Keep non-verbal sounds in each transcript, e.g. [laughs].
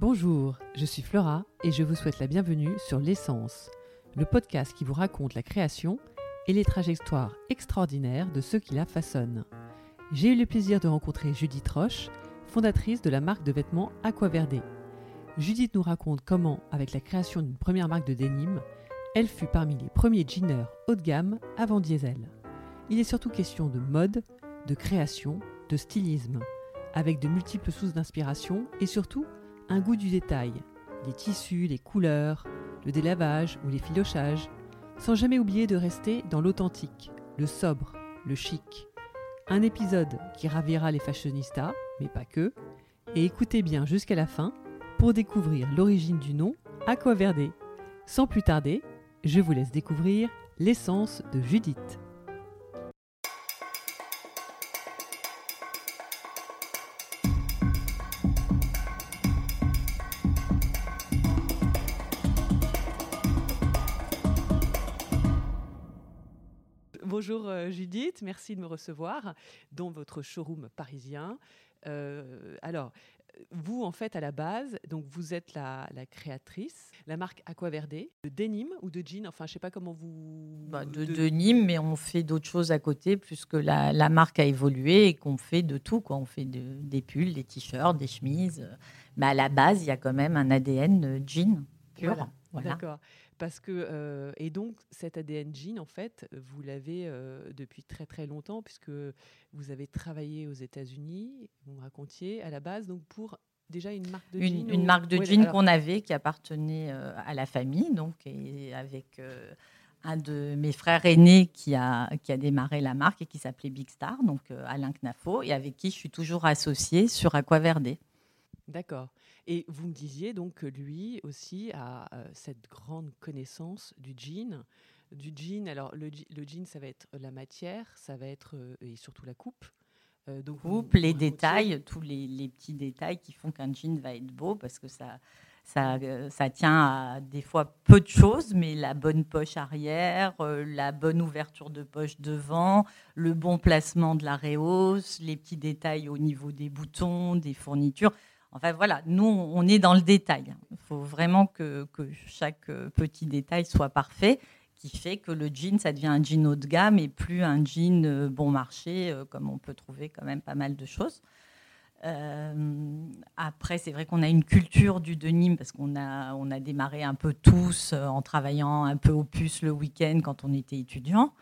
Bonjour, je suis Flora et je vous souhaite la bienvenue sur L'essence, le podcast qui vous raconte la création et les trajectoires extraordinaires de ceux qui la façonnent. J'ai eu le plaisir de rencontrer Judith Roche, fondatrice de la marque de vêtements Aquaverde. Judith nous raconte comment, avec la création d'une première marque de denim, elle fut parmi les premiers jeaners haut de gamme avant Diesel. Il est surtout question de mode, de création, de stylisme, avec de multiples sources d'inspiration et surtout un goût du détail, les tissus, les couleurs, le délavage ou les filochages, sans jamais oublier de rester dans l'authentique, le sobre, le chic. Un épisode qui ravira les fashionistas, mais pas que, et écoutez bien jusqu'à la fin pour découvrir l'origine du nom Aquaverde. Sans plus tarder, je vous laisse découvrir l'essence de Judith. Judith, merci de me recevoir dans votre showroom parisien. Euh, alors, vous, en fait, à la base, donc vous êtes la, créatrice, la marque Aquaverde, de denim ou de jean, enfin, je ne sais pas comment vous... Bah, de, denim, mais on fait d'autres choses à côté, puisque la, la marque a évolué et qu'on fait de tout. Quoi. On fait des pulls, des t-shirts, des chemises. Mais à la base, il y a quand même un ADN jean pur. Voilà. D'accord. Parce que, euh, et donc, cet ADN jean, en fait, vous l'avez euh, depuis très très longtemps, puisque vous avez travaillé aux États-Unis, vous me racontiez, à la base, donc pour déjà une marque de jean. Une, marque de jean qu'on avait, qui appartenait euh, à la famille, donc, et avec un de mes frères aînés qui a, qui a démarré la marque et qui s'appelait Big Star, donc Alain Knafo, et avec qui je suis toujours associée sur Aquaverde. D'accord. Et vous me disiez donc que lui aussi a euh, cette grande connaissance du jean. Du jean, alors le, jean, ça va être la matière, ça va être euh, et surtout la coupe. Euh, donc coupe, les détails, tous les, petits détails qui font qu'un jean va être beau parce que ça, ça, ça, tient à des fois peu de choses, mais la bonne poche arrière, la bonne ouverture de poche devant, le bon placement de la réhausse, les petits détails au niveau des boutons, des fournitures. Enfin voilà, nous, on est dans le détail. Il faut vraiment que, chaque euh, petit détail soit parfait, qui fait que le jean, ça devient un jean haut de gamme et plus un jean euh, bon marché, euh, comme on peut trouver quand même pas mal de choses. après, c'est vrai qu'on a une culture du denim parce qu'on a, on a démarré un peu tous en travaillant un peu au puce le week-end quand on était étudiant.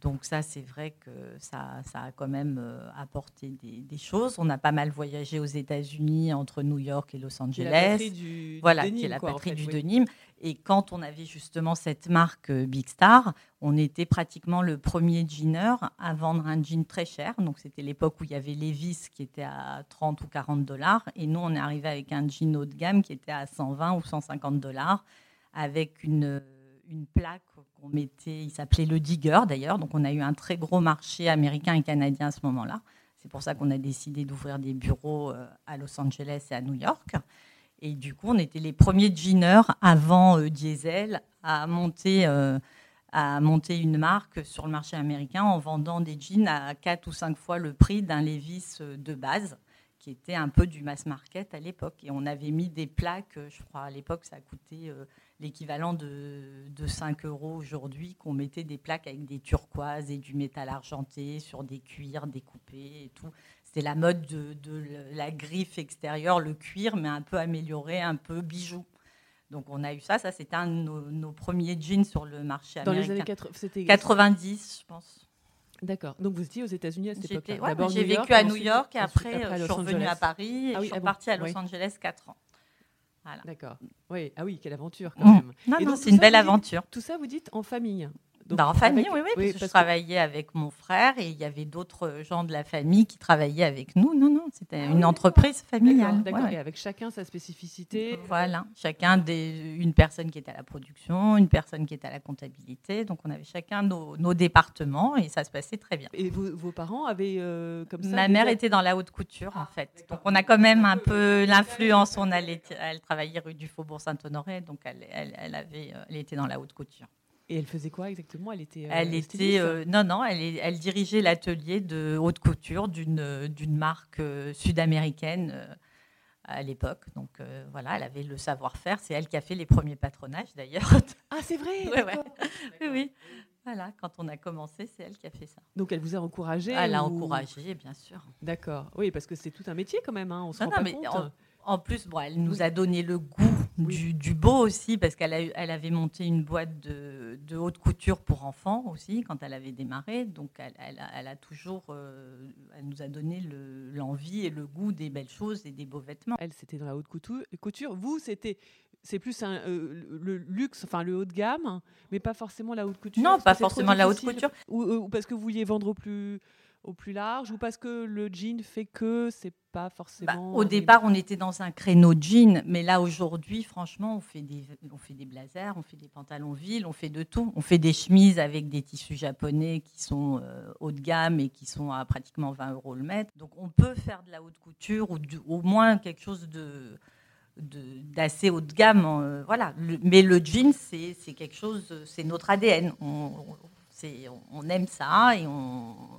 Donc ça, c'est vrai que ça, ça, a quand même euh, apporté des, choses. On a pas mal voyagé aux États-Unis entre New York et Los Angeles. Du, voilà, qui est la patrie du denim. Et quand on avait justement cette marque euh, Big Star, on était pratiquement le premier jeaner à vendre un jean très cher. Donc c'était l'époque où il y avait Levi's qui était à 30 ou 40 dollars. Et nous, on est arrivé avec un jean haut de gamme qui était à 120 ou 150 dollars avec une une plaque mettait, il s'appelait le Digger d'ailleurs, donc on a eu un très gros marché américain et canadien à ce moment-là. C'est pour ça qu'on a décidé d'ouvrir des bureaux euh, à Los Angeles et à New York. Et du coup, on était les premiers jeaners avant euh, Diesel à monter, euh, à monter une marque sur le marché américain en vendant des jeans à 4 ou 5 fois le prix d'un Levi's de base, qui était un peu du mass market à l'époque. Et on avait mis des plaques, je crois à l'époque, ça a coûté l'équivalent de, de, 5 euros aujourd'hui, qu'on mettait des plaques avec des turquoises et du métal argenté sur des cuirs découpés et tout. C'était la mode de, de, la griffe extérieure, le cuir, mais un peu amélioré, un peu bijou. Donc on a eu ça, ça c'était un de nos, premiers jeans sur le marché Dans américain. les années 90, je pense. D'accord. Donc vous étiez aux États-Unis à cette époque ouais, J'ai vécu à New York et après, je suis revenue à Paris et ah je suis ah repartie à Los Angeles 4 ans. D'accord. Oui. Ah oui, quelle aventure quand même. Non, non, c'est une belle aventure. tout ça, vous dites en famille. Bah, en famille, oui, oui, parce que je travaillais avec mon frère et il y avait d'autres gens de la famille qui travaillaient avec nous. Non, non, c'était ah une entreprise familiale. D'accord, et avec chacun sa spécificité. Voilà, chacun des, une personne qui était à la production, une personne qui était à la comptabilité. Donc on avait chacun nos, départements et ça se passait très bien. Et vos, parents avaient euh, comme ça Ma mère était dans la haute couture en fait. Donc on a quand même un peu l'influence. On allait, elle travaillait rue du Faubourg Saint-Honoré, donc elle, elle, elle, avait, elle était dans la haute couture. Et elle faisait quoi exactement? Elle était. Euh, elle était. Euh, non, non, elle, elle dirigeait l'atelier de haute couture d'une d'une marque euh, sud-américaine à l'époque. Donc voilà, elle avait le savoir-faire. C'est elle qui a fait les premiers patronages d'ailleurs. Ah, c'est vrai Oui, oui. Voilà, quand on a commencé, c'est elle qui a fait ça. Donc elle vous a encouragé Elle a encouragé, bien sûr. D'accord. Oui, parce que c'est tout un métier quand même. Hein. On se rend pas compte. En, plus, bon, elle nous a donné le goût du, beau aussi, parce qu'elle elle avait monté une boîte de, haute couture pour enfants aussi quand elle avait démarré. Donc elle, a, toujours, euh, elle nous a donné l'envie et le goût des belles choses et des beaux vêtements. Elle, c'était dans la haute couture. Vous, c'était c'est plus un, euh, le luxe, enfin le haut de gamme, mais pas forcément la haute couture. Non, pas forcément la haute couture. Ou, parce que vous vouliez vendre au plus, au plus large, ou parce que le jean fait que c'est pas forcément. Bah, au départ, on était dans un créneau jean, mais là aujourd'hui, franchement, on fait des, on fait des blazers, on fait des pantalons villes, on fait de tout. On fait des chemises avec des tissus japonais qui sont euh, haut de gamme et qui sont à pratiquement 20 euros le mètre. Donc on peut faire de la haute couture ou au moins quelque chose de d'assez haut de gamme. Euh, voilà. mais le jean, c'est quelque chose, c'est notre ADN. On, on, aime ça et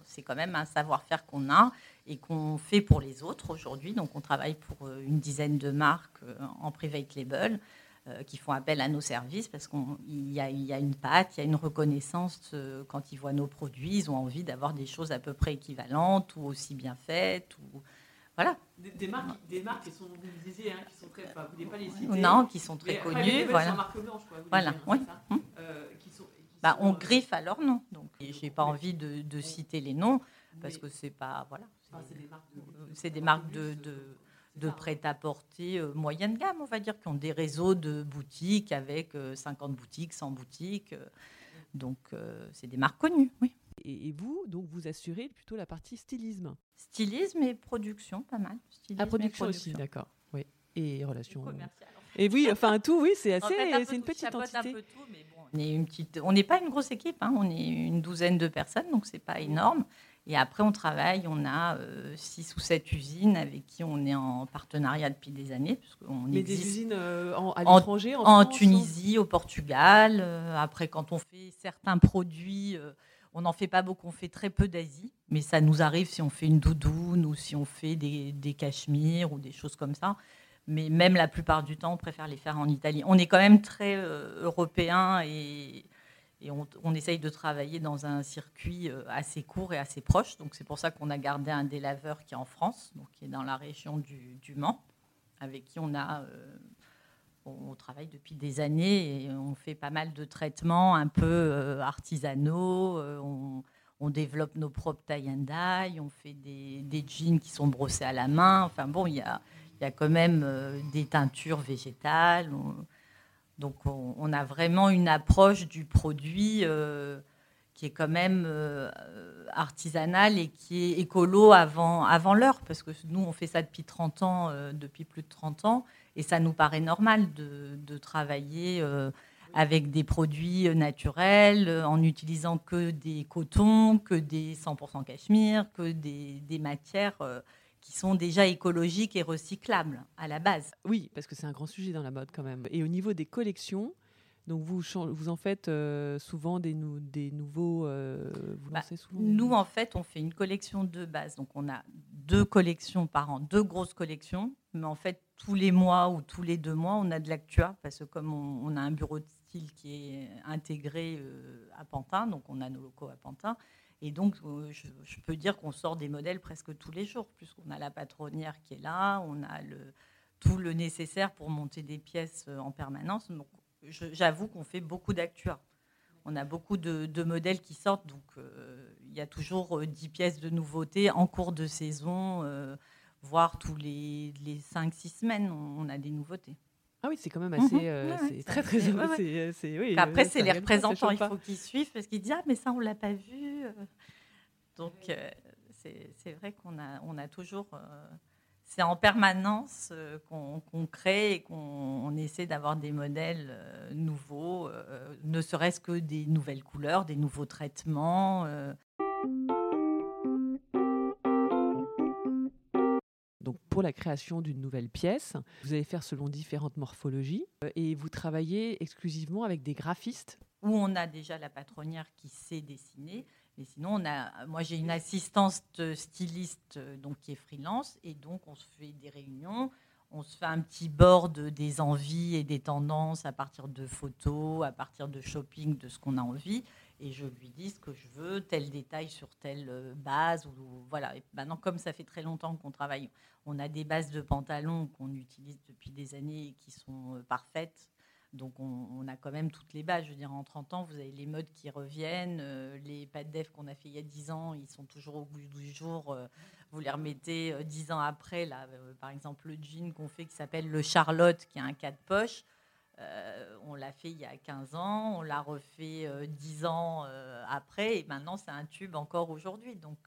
c'est quand même un savoir-faire qu'on a et qu'on fait pour les autres aujourd'hui. Donc, on travaille pour euh, une dizaine de marques euh, en private label qui font appel à nos services parce qu'il y, y, a une patte, il y a une reconnaissance quand ils voient nos produits. Ils ont envie d'avoir des choses à peu près équivalentes ou aussi bien faites. Ou, voilà. Des, marques, des marques qui sont, vous disiez, hein, qui sont très, enfin, vous voulez pas les citer. Non, qui sont très connues. Voilà. Marque blanche, quoi, voilà, oui. Hum. Euh, qui sont, bah, on euh, griffe à leur nom. Donc, j'ai pas envie de, de, citer les noms parce que c'est pas, voilà. C'est des marques de, de, de prêt-à-porter euh, moyenne gamme, on va dire, qui ont des réseaux de boutiques avec 50 boutiques, 100 boutiques. donc, c'est des marques connues, oui. Et, vous, donc, vous assurez plutôt la partie stylisme Stylisme et production, pas mal. Stylisme production, aussi, d'accord. Oui. Et relations. Et oui, enfin tout, oui, c'est assez, c'est une petite entité. On est une petite, on n'est pas une grosse équipe, hein, on est une douzaine de personnes, donc c'est pas énorme. Et après, on travaille, on a euh, six ou sept usines avec qui on est en partenariat depuis des années. Mais des usines euh, en, à l'étranger, en, en, Tunisie, au Portugal. Euh, après, quand on fait certains produits on n'en fait pas beaucoup, on fait très peu d'Asie, mais ça nous arrive si on fait une doudoune ou si on fait des, des cachemires ou des choses comme ça. Mais même la plupart du temps, on préfère les faire en Italie. On est quand même très euh, européen et, on, essaye de travailler dans un circuit euh, assez court et assez proche. Donc c'est pour ça qu'on a gardé un délaveur qui est en France, donc qui est dans la région du, Mans, avec qui on a euh, on travaille depuis des années et on fait pas mal de traitements un peu artisanaux. On, développe nos propres tie and dye, on fait des, jeans qui sont brossés à la main. Enfin bon, il y a, quand même euh, des teintures végétales. donc on, a vraiment une approche du produit qui est quand même artisanale et qui est écolo avant, avant l'heure, parce que nous, on fait ça depuis 30 ans, depuis plus de 30 ans. Et ça nous paraît normal de, travailler euh, avec des produits euh, naturels, euh, en utilisant que des cotons, que des 100% cachemire, que des, matières qui sont déjà écologiques et recyclables à la base. Oui, parce que c'est un grand sujet dans la mode quand même. Et au niveau des collections, donc vous, vous en faites souvent des, des nouveaux. vous bah, souvent nous, en fait, on fait une collection de base. Donc on a deux collections par an, deux grosses collections. Mais en fait, tous les mois ou tous les deux mois, on a de l'actua parce que comme on, a un bureau de style qui est intégré euh, à Pantin, donc on a nos locaux à Pantin. Et donc, euh, je, peux dire qu'on sort des modèles presque tous les jours, puisqu'on a la patronnière qui est là, on a tout le nécessaire pour monter des pièces euh, en permanence. J'avoue qu'on fait beaucoup d'actua. On a beaucoup de, modèles qui sortent, donc il y a toujours 10 pièces de nouveautés en cours de saison voire tous les, les 5-6 semaines, on, a des nouveautés. Ah oui, c'est quand même assez, mhm. euh, c'est très très. C'est, oui, Après, c'est les représentants, il faut qu'ils suivent parce qu'ils disent ah mais ça on l'a pas vu. Donc euh, c'est, vrai qu'on a on a toujours euh, c'est en permanence qu'on, crée et qu'on essaie d'avoir des modèles nouveaux, ne serait-ce que des nouvelles couleurs, des nouveaux traitements. Pour la création d'une nouvelle pièce. Vous allez faire selon différentes morphologies euh, et vous travaillez exclusivement avec des graphistes. Où on a déjà la patronnière qui sait dessiner. Mais sinon, on a, moi j'ai une assistante styliste euh, donc, qui est freelance et donc on se fait des réunions. On se fait un petit board des envies et des tendances à partir de photos, à partir de shopping, de ce qu'on a envie. Et je lui dis ce que je veux, tel détail sur telle euh, base. Ou, voilà. Et maintenant, comme ça fait très longtemps qu'on travaille, on a des bases de pantalons qu'on utilise depuis des années et qui sont euh, parfaites. Donc on, a quand même toutes les bases. Je veux dire, en 30 ans, vous avez les modes qui reviennent. Euh, les pas de def qu'on a fait il y a 10 ans, ils sont toujours au bout du jour. vous les remettez 10 ans après. Là, par exemple, le jean qu'on fait qui s'appelle le Charlotte, qui a un cas de poche. Euh, on l'a fait il y a 15 ans, on l'a refait 10 euh, ans euh, après, et maintenant c'est un tube encore aujourd'hui. Donc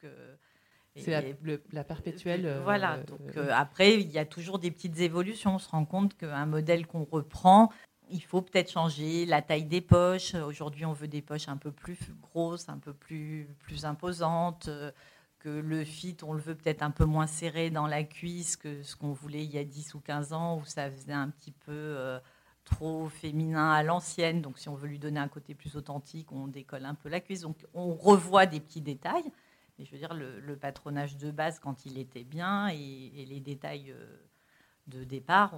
c'est la, perpétuelle. voilà. Donc après, il y a toujours des petites évolutions. On se rend compte qu'un modèle qu'on reprend, il faut peut-être changer la taille des poches. Aujourd'hui, on veut des poches un peu plus grosses, un peu plus, plus imposantes. Que le fit, on le veut peut-être un peu moins serré dans la cuisse que ce qu'on voulait il y a 10 ou 15 ans, où ça faisait un petit peu trop féminin à l'ancienne. Donc, si on veut lui donner un côté plus authentique, on décolle un peu la cuisse. Donc, on revoit des petits détails. Et je veux dire, le, patronage de base, quand il était bien, et, les détails euh, de départ,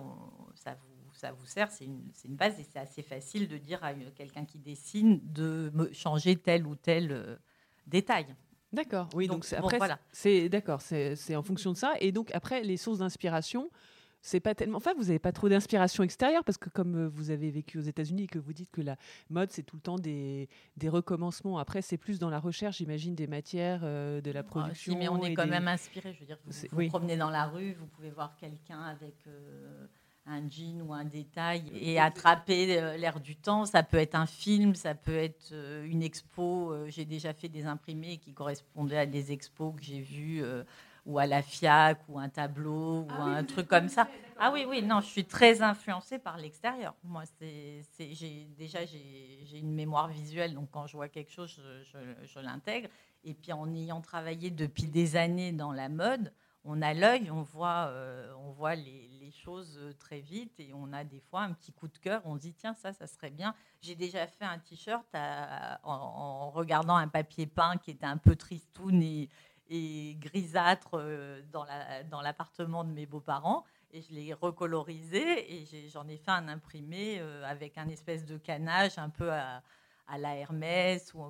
ça, vous, ça vous sert. C'est une, une, base et c'est assez facile de dire à quelqu'un qui dessine de changer tel ou tel euh, détail. D'accord, oui, donc, après, c'est d'accord, c'est en fonction de ça. Et donc après, les sources d'inspiration, c'est pas tellement. Enfin, vous n'avez pas trop d'inspiration extérieure parce que comme euh, vous avez vécu aux États-Unis et que vous dites que la mode c'est tout le temps des, des recommencements. Après, c'est plus dans la recherche, j'imagine, des matières, euh, de la ah, production. mais on est quand même inspiré. Je veux dire, vous vous, promenez dans la rue, vous pouvez voir quelqu'un avec. Euh, un jean ou un détail et attraper l'air du temps. Ça peut être un film, ça peut être une expo. J'ai déjà fait des imprimés qui correspondaient à des expos que j'ai vus ou à la FIAC ou un tableau ou ah un truc comme ça. Ah oui, oui, non, je suis très influencée par l'extérieur. Moi, c'est, j'ai, déjà, j'ai, une mémoire visuelle, donc quand je vois quelque chose, je, l'intègre. Et puis en ayant travaillé depuis des années dans la mode, on a l'œil, on voit, euh, on voit les, choses très vite et on a des fois un petit coup de cœur. On se dit, tiens, ça, ça serait bien. J'ai déjà fait un t-shirt en, regardant un papier peint qui était un peu tristoun et, grisâtre euh, dans l'appartement de mes beaux-parents. Et je l'ai recolorisé et j'en ai, fait un imprimé euh, avec un espèce de canage un peu à, à la Hermès, ou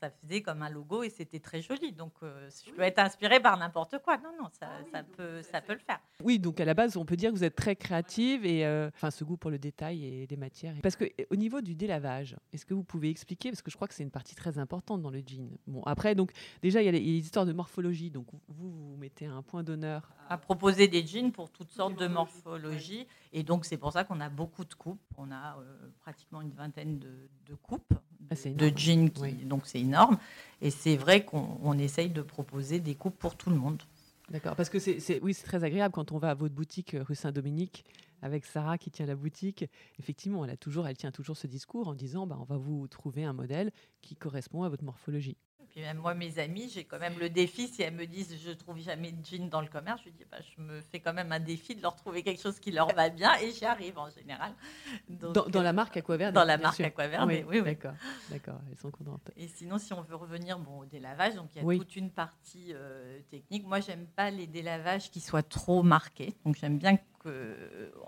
ça faisait comme un logo et c'était très joli. Donc, euh, je peux être inspirée par n'importe quoi. Non, non, ça, ah ça peut, ça peut le faire. Oui, donc à la base, on peut dire que vous êtes très créative et euh, enfin ce goût pour le détail et les matières. Parce que au niveau du délavage, est-ce que vous pouvez expliquer parce que je crois que c'est une partie très importante dans le jean. Bon, après, donc déjà il y a les, histoires de morphologie. Donc vous, vous mettez un point d'honneur à proposer des jeans pour toutes sortes de morphologies. Et donc, c'est pour ça qu'on a beaucoup de coupes. On a euh, pratiquement une vingtaine de, coupes de jeans, donc c'est énorme. Et c'est vrai qu'on essaye de proposer des coupes pour tout le monde. D'accord, parce que c'est, oui, c'est très agréable quand on va à votre boutique euh, rue Saint-Dominique avec Sarah qui tient la boutique. Effectivement, elle, a toujours, elle tient toujours ce discours en disant bah, on va vous trouver un modèle qui correspond à votre morphologie. Puis même moi, mes amis, j'ai quand même le défi. Si elles me disent je trouve jamais de jeans dans le commerce, je dis bah, je me fais quand même un défi de leur trouver quelque chose qui leur va bien et j'y arrive en général. dans, la marque Aquaverde Dans la marque Aquaverde, oui, oui, D'accord, d'accord, elles sont contentes. Et sinon, si on veut revenir bon, au délavage, donc il y a toute une partie euh, technique. Moi, j'aime pas les délavages qui soient trop marqués. Donc j'aime bien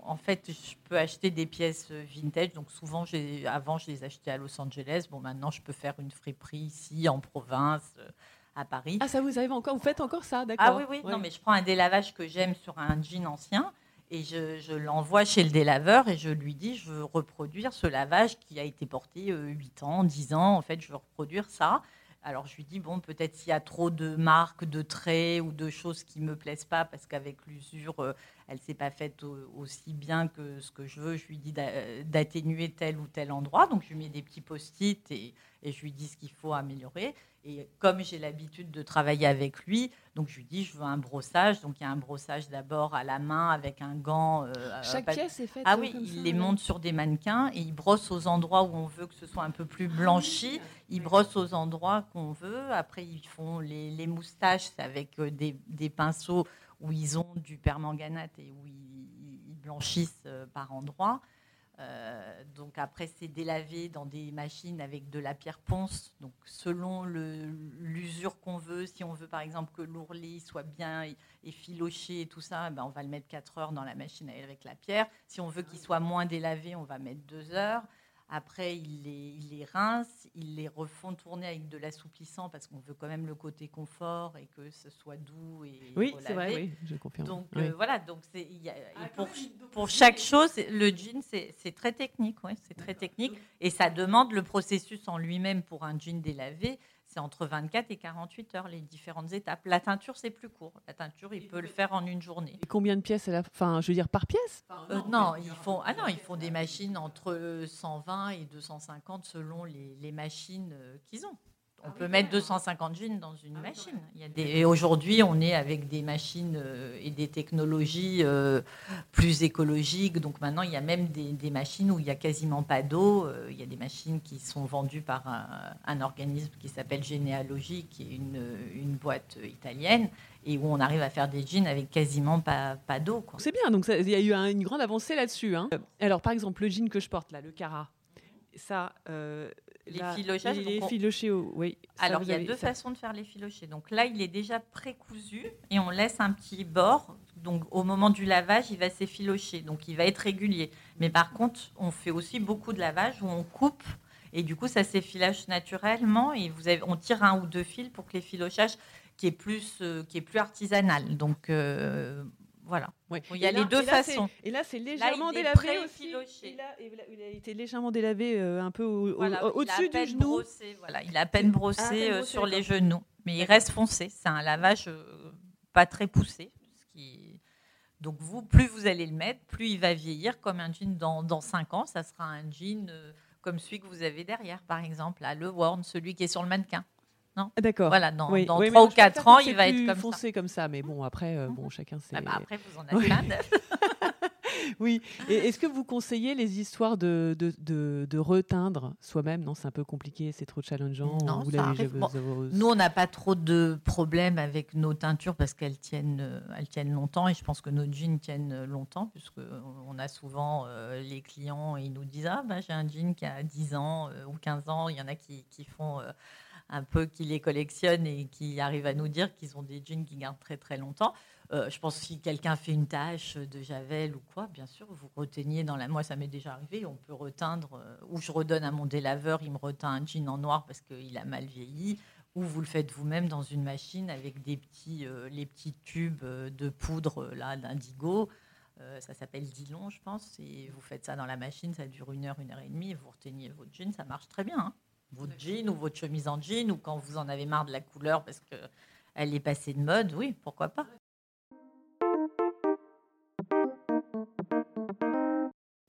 en fait, je peux acheter des pièces vintage. Donc souvent, avant, je les achetais à Los Angeles. Bon, maintenant, je peux faire une friperie ici, en province, euh, à Paris. Ah, ça vous arrive encore? Vous faites encore ça, d'accord Ah oui, oui. Non, mais je prends un délavage que j'aime sur un jean ancien et je, l'envoie chez le délaveur et je lui dis, je veux reproduire ce lavage qui a été porté 8 euh, ans, 10 ans. En fait, je veux reproduire ça. Alors je lui dis, bon, peut-être s'il y a trop de marques, de traits ou de choses qui ne me plaisent pas, parce qu'avec l'usure, euh, elle ne s'est pas faite aussi bien que ce que je veux, je lui dis d'atténuer tel ou tel endroit. Donc je lui mets des petits post-it et, et je lui dis ce qu'il faut améliorer. Et comme j'ai l'habitude de travailler avec lui, donc je lui dis je veux un brossage. Donc il y a un brossage d'abord à la main avec un gant. Euh, Chaque pièce est faite. Ah oui, il les monte sur des mannequins et il brosse aux endroits où on veut que ce soit un peu plus blanchi. Il brosse aux endroits qu'on veut. Après ils font les, moustaches avec euh, des, des, pinceaux où ils ont du permanganate et où ils, blanchissent euh, par endroits. Euh, donc après, c'est délavé dans des machines avec de la pierre ponce. Donc selon l'usure qu'on veut, si on veut par exemple que l'ourlet soit bien effiloché et tout ça, ben on va le mettre 4 heures dans la machine avec la pierre. Si on veut qu'il soit moins délavé, on va mettre 2 heures. Après, ils les, il rincent, ils les refont tourner avec de l'assouplissant parce qu'on veut quand même le côté confort et que ce soit doux et Oui, c'est vrai, oui, je confirme. Donc euh, voilà, donc c'est ah, pour, pour chaque chose, le jean c'est très technique, ouais, c'est très technique. Et ça demande le processus en lui-même pour un jean délavé c'est entre 24 et 48 heures les différentes étapes. La teinture, c'est plus court. La teinture, il peut le faire en une journée. Et combien de pièces à la fin Je veux dire par pièce? Euh, Non, ils font ah non, ils font des machines entre 120 et 250 selon les, les machines euh, qu'ils ont. On peut mettre 250 jeans dans une machine. Il y a des... Et aujourd'hui, on est avec des machines euh, et des technologies euh, plus écologiques. Donc maintenant, il y a même des, machines où il n'y a quasiment pas d'eau. Euh, il y a des machines qui sont vendues par un, organisme qui s'appelle Généalogie, qui est une, une, boîte italienne, et où on arrive à faire des jeans avec quasiment pas, pas d'eau. C'est bien, donc il y a eu une grande avancée là-dessus. Hein. Alors par exemple, le jean que je porte là, le Cara, ça, les filochages. Les filochés, oui. Alors, il y a deux façons de faire les filochés. Donc là, il est déjà précousu et on laisse un petit bord. Donc, au moment du lavage, il va s'effilocher. Donc, il va être régulier. Mais par contre, on fait aussi beaucoup de lavage où on coupe et du coup, ça s'effilage naturellement et vous avez, on tire un ou deux fils pour que les filochages qui est plus, euh, qui est plus artisanal. Donc, euh, voilà. Il y a les deux façons. et là, c'est légèrement délavé aussi. il a été légèrement délavé euh, un peu au-dessus du genou. voilà, il a à peine brossé, euh, sur les genoux. Mais il reste foncé. C'est un lavage euh, pas très poussé. Qui... Donc, vous, plus vous allez le mettre, plus il va vieillir comme un jean dans, dans 5 ans. Ça sera un jean comme celui que vous avez derrière, par exemple. Là, le Warn, celui qui est sur le mannequin. Non D'accord. Voilà, dans, dans 3 ou 4 ans, il va être comme foncé comme ça. Mais bon, après, euh, bon, chacun sait. Ah bah après, vous en [laughs] avez plein [laughs] oui. Et est-ce que vous conseillez les histoires de, de, de, reteindre soi-même? Non, c'est un peu compliqué, c'est trop challengeant. Non, ça nous, on n'a pas trop de problèmes avec nos teintures parce qu'elles tiennent, euh, elles tiennent longtemps et je pense que nos jeans tiennent longtemps puisque on a souvent euh, les clients ils nous disent Ah, bah, j'ai un jean qui a 10 ans ou 15 ans. Il y en a qui, qui font un peu qui les collectionnent et qui arrivent à nous dire qu'ils ont des jeans qui gardent très très longtemps. Euh, je pense que si quelqu'un fait une tâche de javel ou quoi, bien sûr, vous reteignez dans la. Moi, ça m'est déjà arrivé. On peut reteindre, euh, ou je redonne à mon délaveur, il me reteint un jean en noir parce qu'il a mal vieilli, ou vous le faites vous-même dans une machine avec des petits, euh, les petits tubes de poudre là d'indigo. ça s'appelle Dillon, je pense, et vous faites ça dans la machine, ça dure une heure, une heure et demie, et vous reteignez votre jean, ça marche très bien. Hein votre jean ou votre chemise en jean ou quand vous en avez marre de la couleur parce qu'elle est passée de mode, oui, pourquoi pas.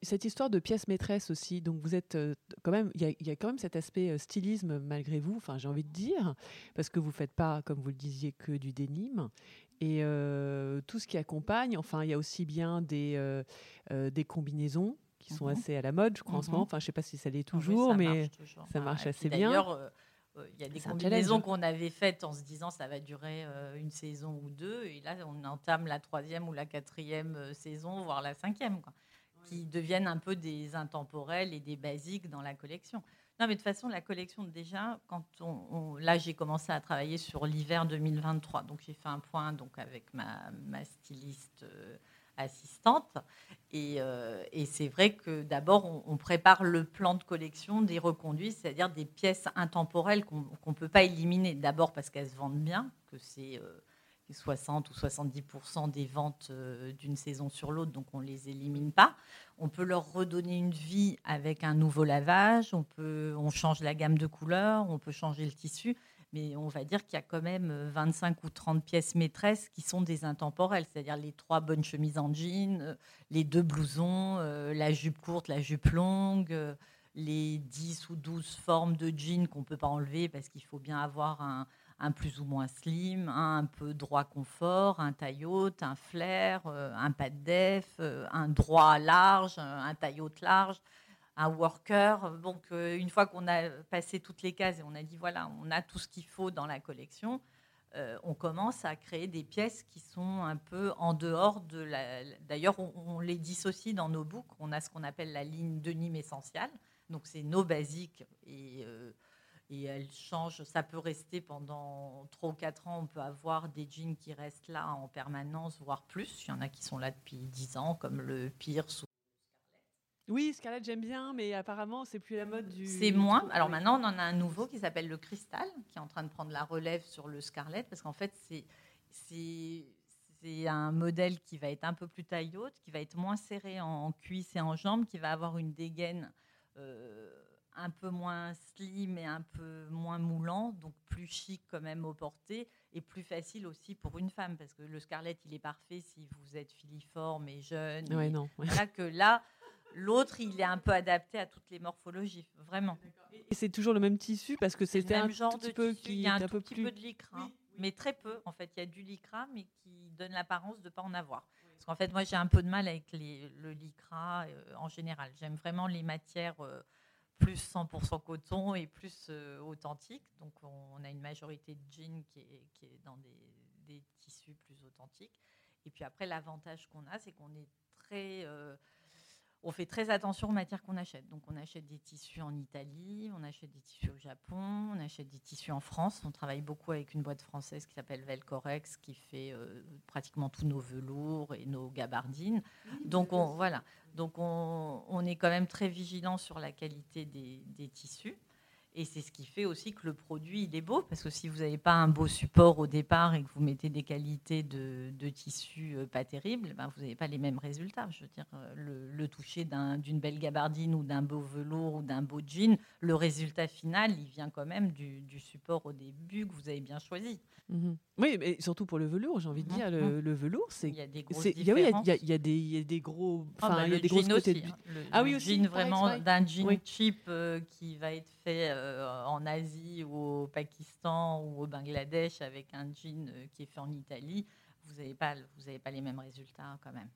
Cette histoire de pièce maîtresse aussi, donc vous êtes euh, quand même, il y, a quand même cet aspect euh, stylisme malgré vous, enfin j'ai envie de dire, parce que vous faites pas, comme vous le disiez, que du dénime et euh, tout ce qui accompagne. Enfin, il y a aussi bien des des combinaisons qui sont mhm. assez à la mode, je crois, en ce mhm. moment. Enfin, je ne sais pas si ça l'est toujours, mais ça marche assez bien. D'ailleurs, euh, euh, il y a des combinaisons qu'on avait faites en se disant ça va durer euh, une saison ou deux, et là, on entame la troisième ou la quatrième saison, voire la cinquième, quoi, qui deviennent un peu des intemporels et des basiques dans la collection. Non, mais de toute façon, la collection, déjà, quand on, là, j'ai commencé à travailler sur l'hiver 2023. Donc, j'ai fait un point donc, avec ma, ma styliste assistante. Euh, et, c'est vrai que d'abord, on, prépare le plan de collection des reconduits, c'est-à-dire des pièces intemporelles qu'on ne peut pas éliminer. D'abord parce qu'elles se vendent bien, que c'est 60 euh, ou 70 des ventes euh, d'une saison sur l'autre, donc on ne les élimine pas. On peut leur redonner une vie avec un nouveau lavage, on, peut, on change la gamme de couleurs, on peut changer le tissu mais on va dire qu'il y a quand même 25 euh, ou 30 pièces maîtresses qui sont des intemporelles, c'est-à-dire les trois bonnes chemises en jean, euh, les deux blousons, euh, la jupe courte, la jupe longue, les 10 ou 12 formes de jeans qu'on ne peut pas enlever parce qu'il faut bien avoir un, plus ou moins slim, un, peu droit confort, un taille un flair, un pas de def, un droit large, un taille large un worker. Donc, euh, une fois qu'on a passé toutes les cases et on a dit voilà, on a tout ce qu'il faut dans la collection, euh, on commence à créer des pièces qui sont un peu en dehors de la. D'ailleurs, on, les dissocie dans nos books. On a ce qu'on appelle la ligne de Nîmes essentielle. Donc, c'est nos basiques et, euh, et elles changent. Ça peut rester pendant 3 ou 4 ans. On peut avoir des jeans qui restent là en permanence, voire plus. Il y en a qui sont là depuis 10 ans, comme le Pierce oui, Scarlett, j'aime bien, mais apparemment, c'est plus la mode du. C'est moins. Alors maintenant, on en a un nouveau qui s'appelle le Cristal, qui est en train de prendre la relève sur le Scarlett, parce qu'en fait, c'est c'est un modèle qui va être un peu plus taille haute, qui va être moins serré en, cuisse et en jambes, qui va avoir une dégaine euh, un peu moins slim et un peu moins moulant, donc plus chic quand même au porté et plus facile aussi pour une femme, parce que le Scarlett, il est parfait si vous êtes filiforme et jeune. Ouais, non. Là que là, L'autre, il est un peu adapté à toutes les morphologies, vraiment. Et c'est toujours le même tissu parce que c'est un genre de peu qui il y a un, peu petit peu de lycra, mais très peu. En fait, il y a du lycra, mais qui donne l'apparence de ne pas en avoir. Parce qu'en fait, moi, j'ai un peu de mal avec le lycra euh, en général. J'aime vraiment les matières euh, plus 100% coton et plus euh, authentiques. Donc, on, a une majorité de jeans qui est, qui est dans des, des, tissus plus authentiques. Et puis après, l'avantage qu'on a, c'est qu'on est très on fait très attention aux matières qu'on achète. Donc, on achète des tissus en Italie, on achète des tissus au Japon, on achète des tissus en France. On travaille beaucoup avec une boîte française qui s'appelle Velcorex, qui fait euh, pratiquement tous nos velours et nos gabardines. Donc, on, voilà. Donc, on, est quand même très vigilant sur la qualité des tissus. Et c'est ce qui fait aussi que le produit, il est beau, parce que si vous n'avez pas un beau support au départ et que vous mettez des qualités de, tissu euh, pas terribles, ben vous n'avez pas les mêmes résultats. Je veux dire, euh, le, toucher d'une belle gabardine ou d'un beau velours ou d'un beau jean, le résultat final, il vient quand même du, support au début que vous avez bien choisi. Mhm. Oui, mais surtout pour le velours, j'ai envie de dire, le, velours, c'est. Il y a des grosses Il y, a, des, gros. Ah, bah, il y a des grosses côtés. Hein. ah oui, aussi. Jean vraiment d'un jean cheap euh, qui va être fait. Euh, en Asie ou au Pakistan ou au Bangladesh avec un jean euh, qui est fait en Italie, vous n'avez pas, vous pas les mêmes résultats quand même.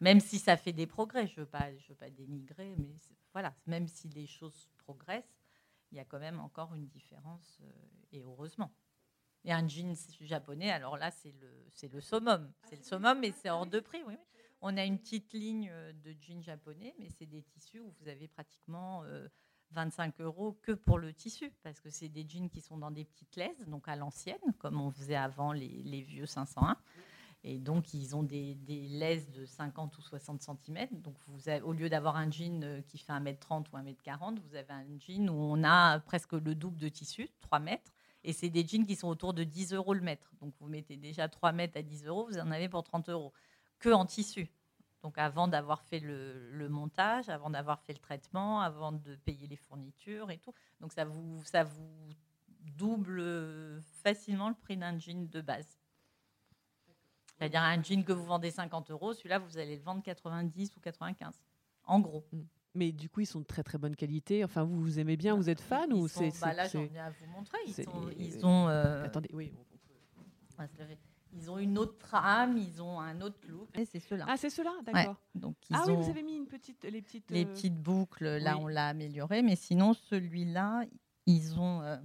Même si ça fait des progrès, je ne veux, pas, je veux pas dénigrer, mais voilà, même si les choses progressent, il y a quand même encore une différence, euh, et heureusement. Et un jean japonais, alors là, c'est le, c'est le summum. C'est le summum, mais c'est hors de prix. Oui. On a une petite ligne de jeans japonais, mais c'est des tissus où vous avez pratiquement 25 euros que pour le tissu, parce que c'est des jeans qui sont dans des petites laises, donc à l'ancienne, comme on faisait avant les, vieux 501. Et donc, ils ont des, des, de 50 ou 60 cm. Donc, vous au lieu d'avoir un jean euh, qui fait 1m30 ou 1m40, vous avez un jean où on a presque le double de tissu, 3 mètres. Et c'est des jeans qui sont autour de 10 euros le mètre. Donc, vous mettez déjà 3 mètres à 10 euros, vous en avez pour 30 euros. Que en tissu. Donc avant d'avoir fait le, montage, avant d'avoir fait le traitement, avant de payer les fournitures et tout. Donc ça vous, ça vous double facilement le prix d'un jean de base. C'est-à-dire un jean que vous vendez 50 euros, celui-là, vous allez le vendre 90 ou 95. En gros. Mais du coup, ils sont de très très bonne qualité. Enfin, vous, vous aimez bien, vous êtes fan ou c'est bah Là, j'en viens à vous montrer. Ils, ont. Euh, attendez, oui. On peut... Ils ont une autre trame, ils ont un autre look. Et c'est cela. Ah, c'est cela, d'accord. donc ah oui, vous avez mis une petite, les petites. Les euh, petites boucles, là, on l'a amélioré, mais sinon celui-là, ils ont, euh,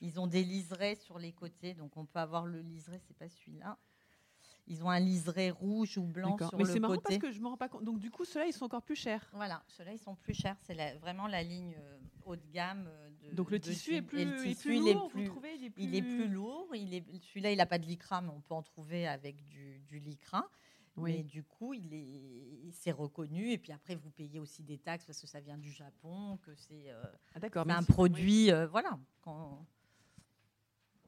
ils ont des liserés sur les côtés, donc on peut avoir le liseré, c'est pas celui-là. Ils ont un liseré rouge ou blanc sur Mais le côté. Mais c'est marrant parce que je me rends pas compte. Donc du coup, ceux-là, ils sont encore plus chers. Voilà, ceux-là, ils sont plus chers. C'est vraiment la ligne euh, haut de gamme. Euh, de, Donc le tissu est plus, le tissu, il est plus, lourd, vous trouvez il est plus... Il est plus lourd. Il est, celui-là, il n'a pas de lycra, mais on peut en trouver avec du, du lycra. Oui. Mais du coup, il est, c'est reconnu. Et puis après, vous payez aussi des taxes parce que ça vient du Japon, que c'est, euh, ah, un produit, voilà. Quand...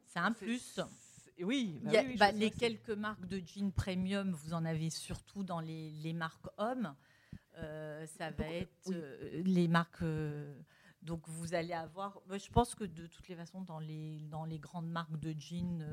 C'est un plus. Oui, bah bah, les quelques marques de jeans premium, vous en avez surtout dans les, marques hommes. Euh, ça va être euh, les marques. Euh, donc vous allez avoir. Je pense que de toutes les façons, dans les, dans les grandes marques de jeans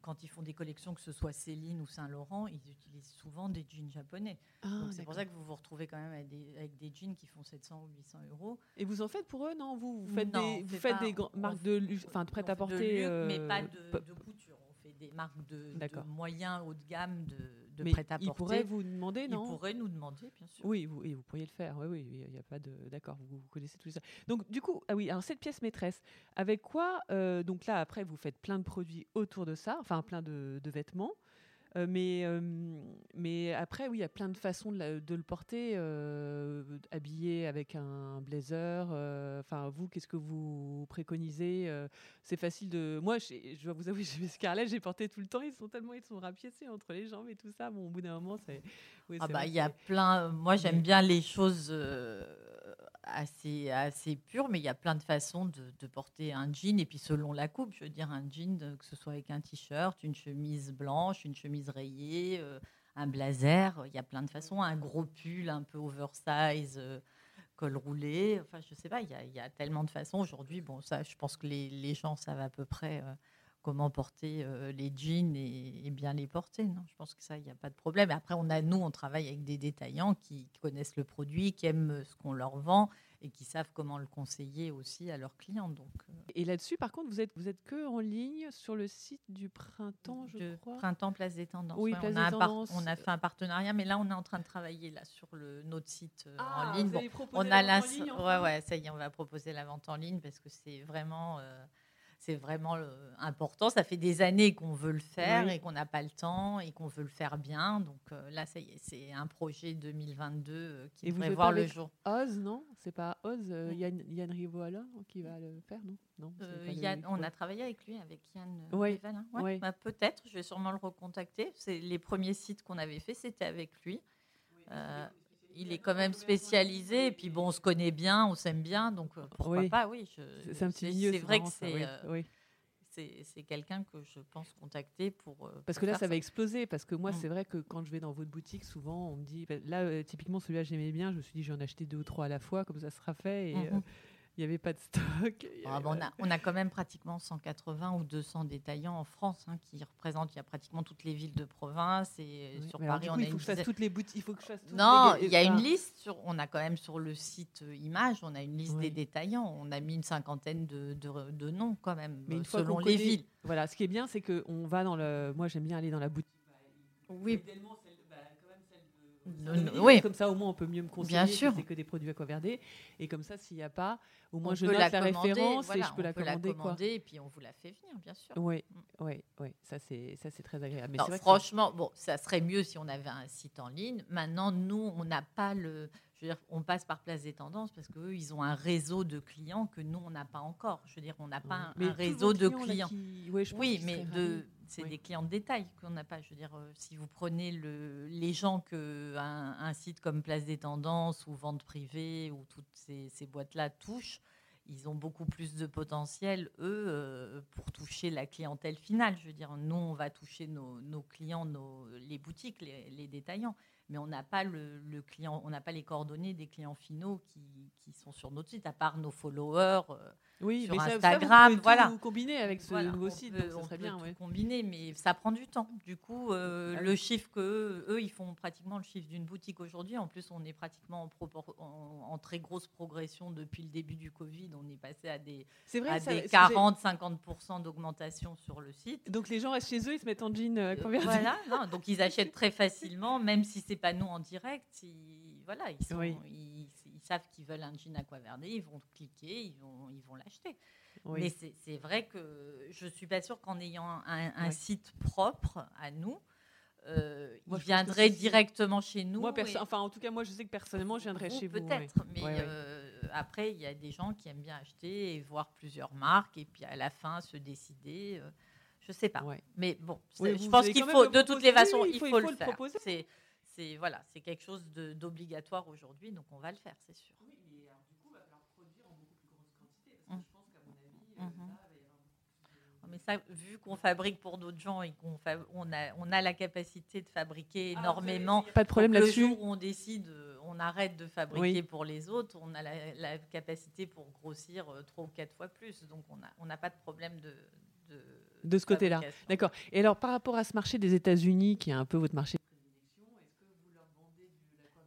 quand ils font des collections, que ce soit Céline ou Saint-Laurent, ils utilisent souvent des jeans japonais. Ah, c'est pour ça que vous vous retrouvez quand même avec des, avec des, jeans qui font 700 ou 800 euros. Et vous en faites pour eux, non vous, vous faites des, vous faites des marques de, enfin, de prêt-à-porter mais pas de, de, couture. On fait des, marques de, de moyens haut de gamme de, de prêt-à-porter. Ils pourraient vous demander, non Ils pourraient nous demander, bien sûr. Oui, vous, et vous pourriez le faire. Oui, oui, il n'y a pas de. D'accord, vous, connaissez tout ça. Donc, du coup, ah oui, alors cette pièce maîtresse, avec quoi euh, Donc là, après, vous faites plein de produits autour de ça, enfin plein de, de vêtements. Euh, mais, euh, mais après, oui, il y a plein de façons de, le porter, euh, habillé avec un blazer. Enfin, vous, qu'est-ce que vous préconisez C'est facile de. Moi, je dois vous avouer, [laughs] j'ai mes Scarlett, j'ai porté tout le temps. Ils sont tellement, ils sont rapiécés entre les jambes et tout ça. Bon, au bout d'un moment, c'est. ah bah, il y a plein. Moi, j'aime bien les choses assez, assez pur, mais il y a plein de façons de, porter un jean. Et puis selon la coupe, je veux dire, un jean, euh, que ce soit avec un t-shirt, une chemise blanche, une chemise rayée, euh, un blazer, il y a plein de façons. Un gros pull un peu oversize, euh, col roulé. Enfin, je sais pas, il y a, il y a tellement de façons. Aujourd'hui, bon, ça, je pense que les, les gens savent à peu près comment porter les jeans et, bien les porter. Non? Je pense que ça, il n'y a pas de problème. Après, on a, nous, on travaille avec des détaillants qui connaissent le produit, qui aiment ce qu'on leur vend et qui savent comment le conseiller aussi à leurs clients. Donc, Et là-dessus, par contre, vous êtes, vous êtes que en ligne sur le site du printemps, je crois? Printemps Place des Tendances. Oui, on, a on a fait un partenariat, mais là, on est en train de travailler là sur le, notre site ah, en ligne. on a la, ligne, ouais, ouais, ça y est, on va proposer la vente en ligne parce que c'est vraiment c'est vraiment important. Ça fait des années qu'on veut le faire et qu'on n'a pas le temps et qu'on veut le faire bien. Donc euh, là, ça y est, c'est un projet 2022 euh, qui devrait voir le jour. Oz, non? C'est pas Oz, euh, Yann, Yann Rivoala qui va le faire, non, non On a travaillé avec lui, avec Yann ouais. ouais. Bah, Peut-être, je vais sûrement le recontacter. C'est les premiers sites qu'on avait fait, c'était avec lui il est quand même spécialisé. Et puis bon, on se connaît bien, on s'aime bien, donc euh, pourquoi pas, oui. C'est un petit milieu. C'est vrai que c'est. Euh, c'est quelqu'un que je pense contacter pour. Euh, parce que là, ça, va exploser. Parce que moi, mm. c'est vrai que quand je vais dans votre boutique, souvent, on me dit. Bah, là, typiquement, celui-là, j'aimais bien. Je me suis dit, j'en ai acheté deux ou trois à la fois, comme ça sera fait. Et, mm-hmm il n'y avait pas de stock. Ah, on, a, on, a, quand même pratiquement 180 ou 200 détaillants en France hein, qui représentent, il y a pratiquement toutes les villes de province et sur Paris on a il faut que je fasse toutes les boutiques. Il faut que je fasse non, il y a une liste. Sur, on a quand même sur le site euh, Image, on a une liste des détaillants. On a mis une cinquantaine de, de, noms quand même, Mais selon les villes. Voilà, ce qui est bien, c'est qu'on va dans le. Moi, j'aime bien aller dans la boutique. Oui oui. Comme ça, au moins, on peut mieux me conseiller. Bien sûr. C'est que des produits aquaverdés. Et comme ça, s'il n'y a pas, au moins, je note la, référence et je peux la commander. quoi. Et puis, on vous la fait venir, bien sûr. Oui, oui, oui. Ça, c'est, ça, c'est très agréable. Mais franchement, bon, ça serait mieux si on avait un site en ligne. Maintenant, nous, on n'a pas le. Je veux dire, on passe par Place des Tendances parce qu'eux, ils ont un réseau de clients que nous, on n'a pas encore. Je veux dire, on n'a pas un, réseau de clients. oui, mais de c'est des clients de détail qu'on n'a pas. Je veux dire, euh, si vous prenez le, les gens que un, site comme Place des Tendances ou Vente Privée ou toutes ces, boîtes-là touchent, ils ont beaucoup plus de potentiel, eux, euh, pour toucher la clientèle finale. Je veux dire, nous, on va toucher nos, clients, nos, les boutiques, les détaillants mais on n'a pas le, client, on n'a pas les coordonnées des clients finaux qui, qui, sont sur notre site, à part nos followers euh, oui, sur Instagram. Ça, voilà. Tout combiner avec ce nouveau site, ça serait bien. Combiner, mais ça prend du temps. Du coup, euh, ah le chiffre que eux, ils font pratiquement le chiffre d'une boutique aujourd'hui. En plus, on est pratiquement en, en, très grosse progression depuis le début du Covid. On est passé à des, vrai, des 40-50% d'augmentation sur le site. Donc les gens restent chez eux, ils se mettent en jean euh, Voilà, non, donc ils achètent très [laughs] facilement, même si c'est pas nous en direct. Ils, voilà, ils, ils, savent qu'ils veulent un jean aquaverdé, ils vont cliquer, ils vont ils vont l'acheter. Mais c'est vrai que je suis pas sûre qu'en ayant un, site propre à nous, euh, ils viendraient directement chez nous. Moi, enfin, en tout cas, moi, je sais que personnellement, je viendrais chez vous. Peut-être, mais euh, après, il y a des gens qui aiment bien acheter et voir plusieurs marques, et puis à la fin se décider. Euh, je sais pas. Mais bon, je pense qu'il faut, de toutes les façons, il faut, le, le faire. C'est voilà, c'est quelque chose d'obligatoire aujourd'hui, donc on va le faire, c'est sûr. Oui, mais alors, du coup, il va falloir produire en beaucoup plus grosse quantité, parce que mmh. je pense qu'à mon avis, euh, là, il va y avoir mais ça, vu qu'on fabrique pour d'autres gens et qu'on on a, on a la capacité de fabriquer ah, énormément, pas de problème là-dessus. Le jour où on décide, euh, on arrête de fabriquer pour les autres, on a la, capacité pour grossir euh, trois ou quatre fois plus. Donc on n'a on a pas de problème de, de, de ce côté-là. D'accord. Et alors par rapport à ce marché des États-Unis, qui est un peu votre marché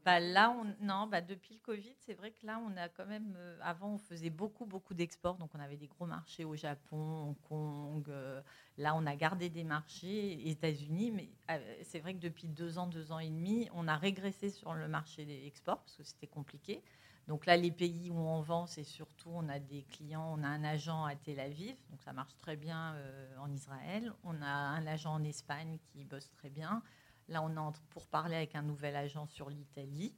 bah là, on, non, bah depuis le Covid, c'est vrai que là, on a quand même. Euh, avant, on faisait beaucoup, beaucoup d'exports. Donc, on avait des gros marchés au Japon, Hong Kong. Euh, là, on a gardé des marchés, États-Unis. Mais euh, c'est vrai que depuis deux ans, deux ans et demi, on a régressé sur le marché des exports parce que c'était compliqué. Donc là, les pays où on vend, c'est surtout, on a des clients, on a un agent à Tel Aviv, donc ça marche très bien en Israël. On a un agent en Espagne qui bosse très bien. Là, on entre pour parler avec un nouvel agent sur l'Italie.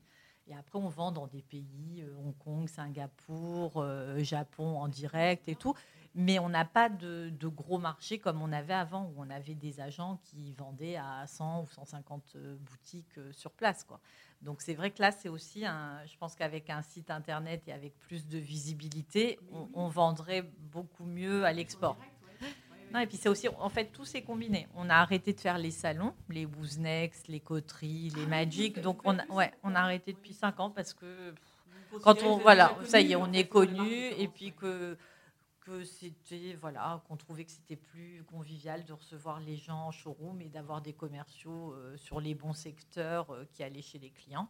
Et après, on vend dans des pays, euh, Hong Kong, Singapour, euh, Japon en direct et tout. Mais on n'a pas de, gros marchés comme on avait avant, où on avait des agents qui vendaient à 100 ou 150 euh, boutiques sur place. Quoi. Donc c'est vrai que là, c'est aussi, un, je pense qu'avec un site internet et avec plus de visibilité, on vendrait beaucoup mieux à l'export. Non, et puis c'est aussi, en fait, tout s'est combiné. On a arrêté de faire les salons, les Wooznext, les coteries, les ah Magic. Donc, on a, ouais, on a arrêté depuis 5 ans parce que quand on, voilà, ça y est, on est connu et puis que que c'était voilà qu'on trouvait que c'était plus convivial de recevoir les gens en showroom et d'avoir des commerciaux euh, sur les bons secteurs euh, qui allaient chez les clients.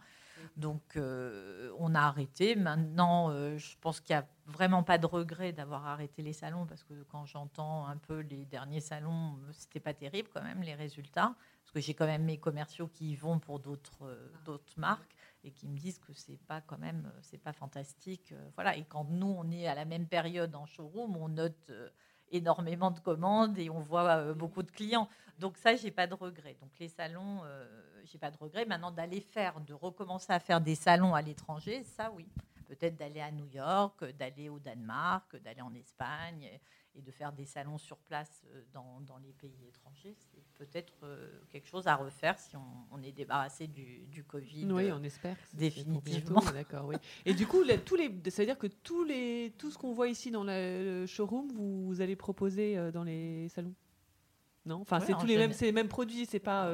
Donc euh, on a arrêté. Maintenant, je pense qu'il n'y a vraiment pas de regret d'avoir arrêté les salons parce que quand j'entends un peu les derniers salons, c'était pas terrible quand même les résultats parce que j'ai quand même mes commerciaux qui y vont pour d'autres d'autres marques et qui me disent que c'est pas quand même euh, c'est pas fantastique euh, voilà. Et quand nous on est à la même période en showroom on note euh, énormément de commandes et on voit beaucoup de clients. Donc ça j'ai pas de regret donc les salons j'ai pas de regret maintenant d'aller faire de recommencer à faire des salons à l'étranger ça oui. Peut-être d'aller à New York d'aller au Danemark d'aller en Espagne et de faire des salons sur place euh, dans, dans les pays étrangers, c'est peut-être euh, quelque chose à refaire si on, est débarrassé du, du, Covid. Oui, on espère. Définitivement. D'accord, oui. Et du coup, tous les, ça veut dire que tous les, tout ce qu'on voit ici dans le showroom, vous, allez proposer euh, dans les salons? Non, enfin c'est tous les mêmes, c'est les mêmes produits, c'est pas,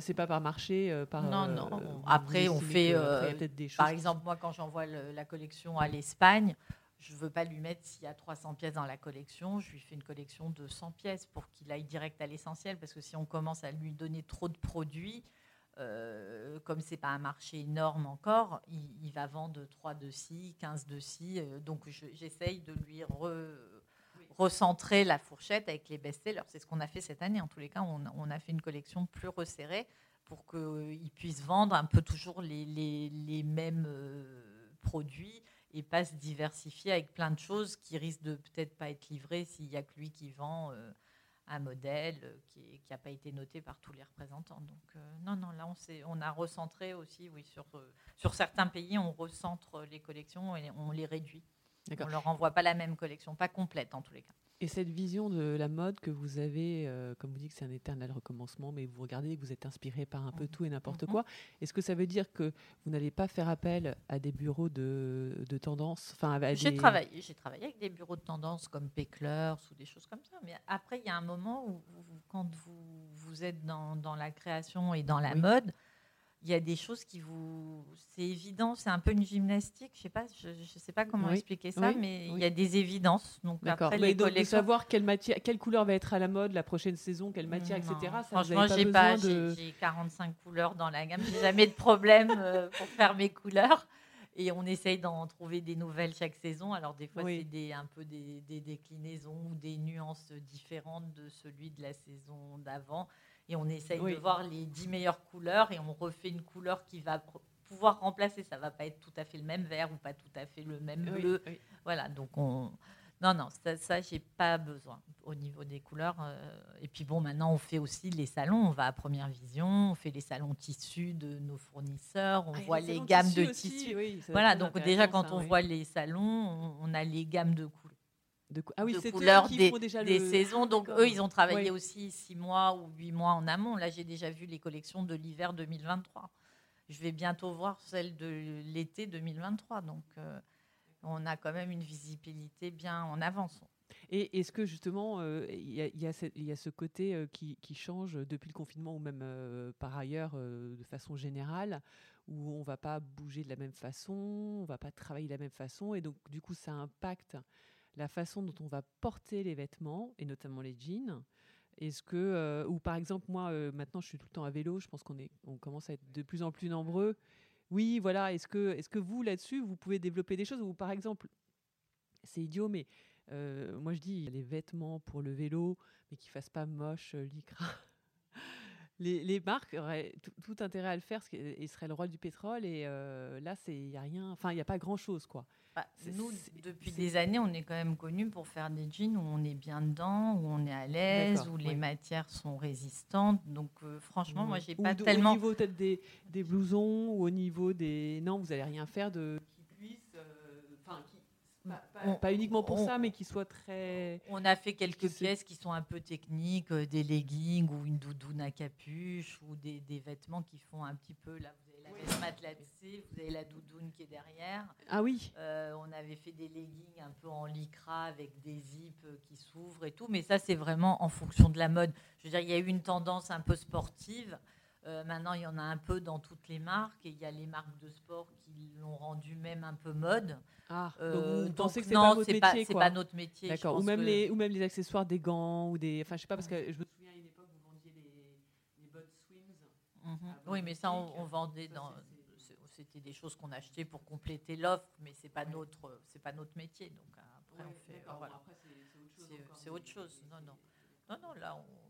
c'est pas par marché, par. Non, non. après, on fait, des choses par exemple, moi quand j'envoie la collection à l'Espagne, je ne veux pas lui mettre s'il y a 300 pièces dans la collection, je lui fais une collection de 100 pièces pour qu'il aille direct à l'essentiel, parce que si on commence à lui donner trop de produits, euh, comme c'est pas un marché énorme encore, il, va vendre 3 de ci, 15 de ci. Euh, donc j'essaye de lui recentrer la fourchette avec les best-sellers. C'est ce qu'on a fait cette année. En tous les cas, on, a fait une collection plus resserrée pour qu'il puisse vendre un peu toujours les, les, mêmes euh, produits et pas se diversifier avec plein de choses qui risquent de peut-être pas être livrées s'il n'y a que lui qui vend euh, un modèle euh, qui n'a pas été noté par tous les représentants. Donc euh, non, non, là on, on a recentré aussi, oui, sur, sur certains pays, on recentre les collections et on les réduit. On ne leur envoie pas la même collection, pas complète en tous les cas. Et cette vision de la mode que vous avez, euh, comme vous dites que c'est un éternel recommencement, mais vous regardez vous êtes inspiré par un peu mhm. tout et n'importe mhm. quoi, est-ce que ça veut dire que vous n'allez pas faire appel à des bureaux de, de tendance enfin, J'ai travaillé, travaillé avec des bureaux de tendance comme Pecklers ou des choses comme ça, mais après, il y a un moment où, quand vous, vous êtes dans, dans, la création et dans la mode, il y a des choses qui vous. C'est évident, c'est un peu une gymnastique. Je sais pas, je, sais pas comment expliquer ça, mais il y a des évidences. Donc après, mais donc, de savoir quelle matière, quelle couleur va être à la mode la prochaine saison, quelle matière, etc. Franchement, j'ai pas, j'ai 45 couleurs dans la gamme. J'ai jamais de problème euh, pour faire mes couleurs. Et on essaye d'en trouver des nouvelles chaque saison. Alors des fois, c'est des, un peu des, des déclinaisons ou des nuances différentes de celui de la saison d'avant et on essaye de voir les dix meilleures couleurs et on refait une couleur qui va pouvoir remplacer. Ça va pas être tout à fait le même vert ou pas tout à fait le même bleu. Voilà, donc on. Non, non, ça, ça j'ai pas besoin au niveau des couleurs. Euh. Et puis bon, maintenant, on fait aussi les salons. On va à Première Vision, on fait les salons tissus de nos fournisseurs, on ah, voit les, gammes de tissus. voilà, donc déjà, quand on voit les salons, on, a les gammes de couleurs de, ah oui, couleurs des, des saisons. Donc eux, ils ont travaillé aussi six mois ou huit mois en amont. Là, j'ai déjà vu les collections de l'hiver 2023. Je vais bientôt voir celles de l'été 2023. Donc euh, on a quand même une visibilité bien en avance. Et est-ce que justement, euh, il y, y, a ce côté euh, qui, qui, change depuis le confinement ou même par ailleurs de façon générale, où on va pas bouger de la même façon, on va pas travailler de la même façon, et donc du coup ça impacte la façon dont on va porter les vêtements, et notamment les jeans. Est-ce que, euh, ou par exemple, moi, euh, maintenant, je suis tout le temps à vélo, je pense qu'on est, on commence à être de plus en plus nombreux. Oui, voilà. Est-ce que, est que vous, là-dessus, vous pouvez développer des choses Ou par exemple, c'est idiot, mais euh, moi je dis les vêtements pour le vélo, mais qui ne fassent pas moche, lycra. Les, marques auraient tout, intérêt à le faire, ils seraient le roi du pétrole, et euh, là, il n'y a rien, enfin, il n'y a pas grand-chose, quoi. Bah, nous, depuis des années, on est quand même connu pour faire des jeans où on est bien dedans, où on est à l'aise, où les matières sont résistantes. Donc, euh, franchement, moi, j'ai pas tellement. Au niveau peut-être des, des, blousons ou au niveau des. Non, vous n'allez rien faire de qui pas, uniquement pour ça, mais qui soit très. On a fait quelques pièces qui sont un peu techniques, euh, des leggings ou une doudoune à capuche ou des, des vêtements qui font un petit peu. Là, vous avez la veste matelassée, vous avez la doudoune qui est derrière. Ah oui. Euh, on avait fait des leggings un peu en lycra avec des zips euh, qui s'ouvrent et tout, mais ça c'est vraiment en fonction de la mode. Je veux dire, il y a eu une tendance un peu sportive. Euh, maintenant, il y en a un peu dans toutes les marques et il y a les marques de sport qui l'ont rendu même un peu mode. Ah, euh, donc vous pensez que c'est pas votre métier C'est pas notre métier. D'accord. Ou même les ou même les accessoires, des gants ou des. Enfin, je sais pas parce que je me souviens à une époque vous vendiez les, les bottes swims. Mhm. Oui, mais ça on, vendait dans. C'était des choses qu'on achetait pour compléter l'offre, mais c'est pas notre c'est pas notre métier. Donc après on fait. Voilà. C'est autre chose. Non non non non là on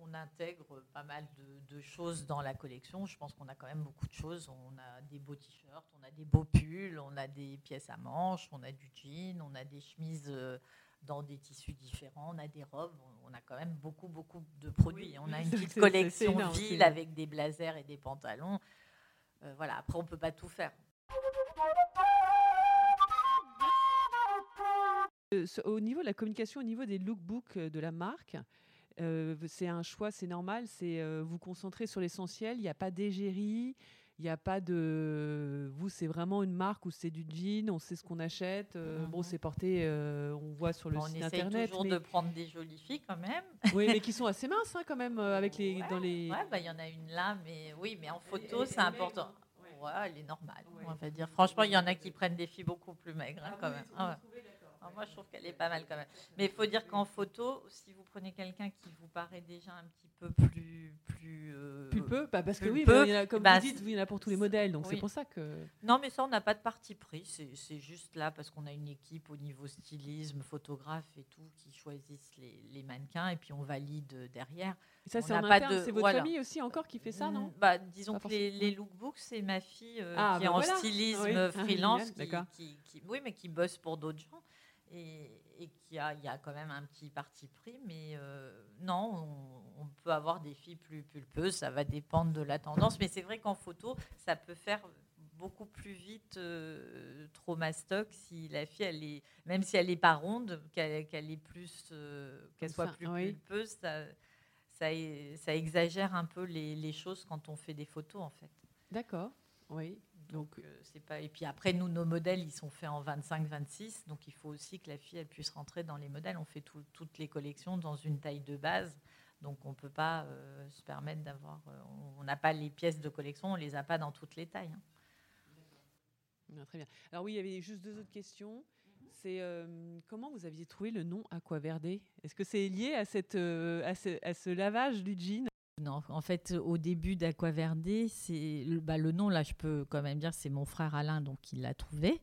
on intègre pas mal de, choses dans la collection. Je pense qu'on a quand même beaucoup de choses. On a des beaux t-shirts, on a des beaux pulls, on a des pièces à manches, on a du jean, on a des chemises euh, dans des tissus différents, on a des robes. On a quand même beaucoup, beaucoup de produits. on a [laughs] une petite collection ville avec des blazers et des pantalons. Euh, voilà. Après, on peut pas tout faire. Euh, au niveau de la communication, au niveau des lookbooks de la marque, euh, c'est un choix, c'est normal, c'est euh, vous concentrer sur l'essentiel. Il n'y a pas d'égérie, il n'y a pas de. Vous, c'est vraiment une marque où c'est du jean, on sait ce qu'on achète. Euh, bon, mhm. c'est porté, on voit sur le site internet. On essaie toujours de prendre des jolies filles quand même. Oui, mais [laughs] qui sont assez minces hein, quand même avec les dans les. Ouais, bah il y en a une là, mais oui, mais en photo, c'est important. Ouais, elle est normale. On va dire. Franchement, il y en a qui prennent des filles beaucoup plus maigres hein, ah quand même. Ah moi, je trouve qu'elle est pas mal quand même. Mais il faut dire qu'en photo, si vous prenez quelqu'un qui vous paraît déjà un petit peu plus. Plus, euh, peu bah, Parce que oui, comme bah, vous dites, il y en a pour tous les modèles. Donc c'est pour ça que. Non, mais ça, on n'a pas de parti pris. C'est juste là parce qu'on a une équipe au niveau stylisme, photographe et tout qui choisissent les, les mannequins et puis on valide derrière. Et ça, c'est votre famille aussi encore qui fait ça, non? bah, Disons que les, lookbooks, c'est ma fille euh, ah, qui est bah en stylisme freelance, qui, qui, oui, mais qui bosse pour d'autres gens et, qu'il y a, y a quand même un petit parti pris. Mais euh, non, on, peut avoir des filles plus pulpeuses, ça va dépendre de la tendance. Mais c'est vrai qu'en photo, ça peut faire beaucoup plus vite euh, trauma stock si la fille, elle est, même si elle n'est pas ronde, qu'elle est plus, euh, qu'elle soit plus pulpeuse, ça, ça, ça, exagère un peu les, les choses quand on fait des photos en fait. D'accord, oui. Donc, euh, pas. Et puis après, nous, nos modèles, ils sont faits en 25-26. Donc, il faut aussi que la fille, elle puisse rentrer dans les modèles. On fait toutes les collections dans une taille de base. Donc, on ne peut pas euh, se permettre d'avoir. Euh, on n'a pas les pièces de collection, on ne les a pas dans toutes les tailles. Hein. très bien. Alors, oui, il y avait juste deux autres questions. C'est comment vous aviez trouvé le nom Aquaverde? Est-ce que c'est lié à, cette, à ce lavage du jean? Non, en fait, au début d'Aquaverde, c'est bah, le nom là, je peux quand même dire, c'est mon frère Alain donc il l'a trouvé.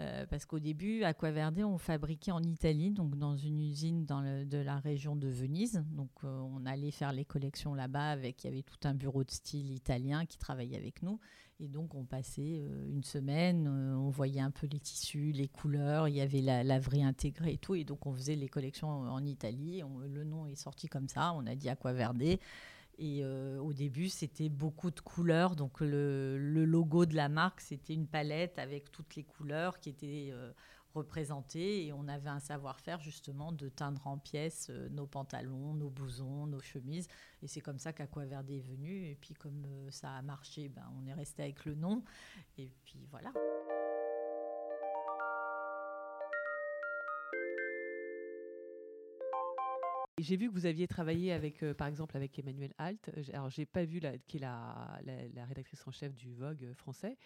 Euh, parce qu'au début, Aquaverde, on fabriquait en Italie, donc dans une usine de la région de Venise. Donc euh, on allait faire les collections là-bas avec, il y avait tout un bureau de style italien qui travaillait avec nous. Et donc on passait euh, une semaine, on voyait un peu les tissus, les couleurs, il y avait la laverie intégrée et tout. Et donc on faisait les collections en Italie. le nom est sorti comme ça, on a dit Aquaverde. Et euh, au début, c'était beaucoup de couleurs. Donc le, logo de la marque, c'était une palette avec toutes les couleurs qui étaient euh, représentées. Et on avait un savoir-faire justement de teindre en pièces euh, nos pantalons, nos blousons, nos chemises. Et c'est comme ça qu'Aquaverde est venu. Et puis comme ça a marché, ben, on est resté avec le nom. Et puis voilà. J'ai vu que vous aviez travaillé avec, euh, par exemple, avec Emmanuel Halt. Alors, j'ai pas vu la, qui est la, la, rédactrice en chef du Vogue français.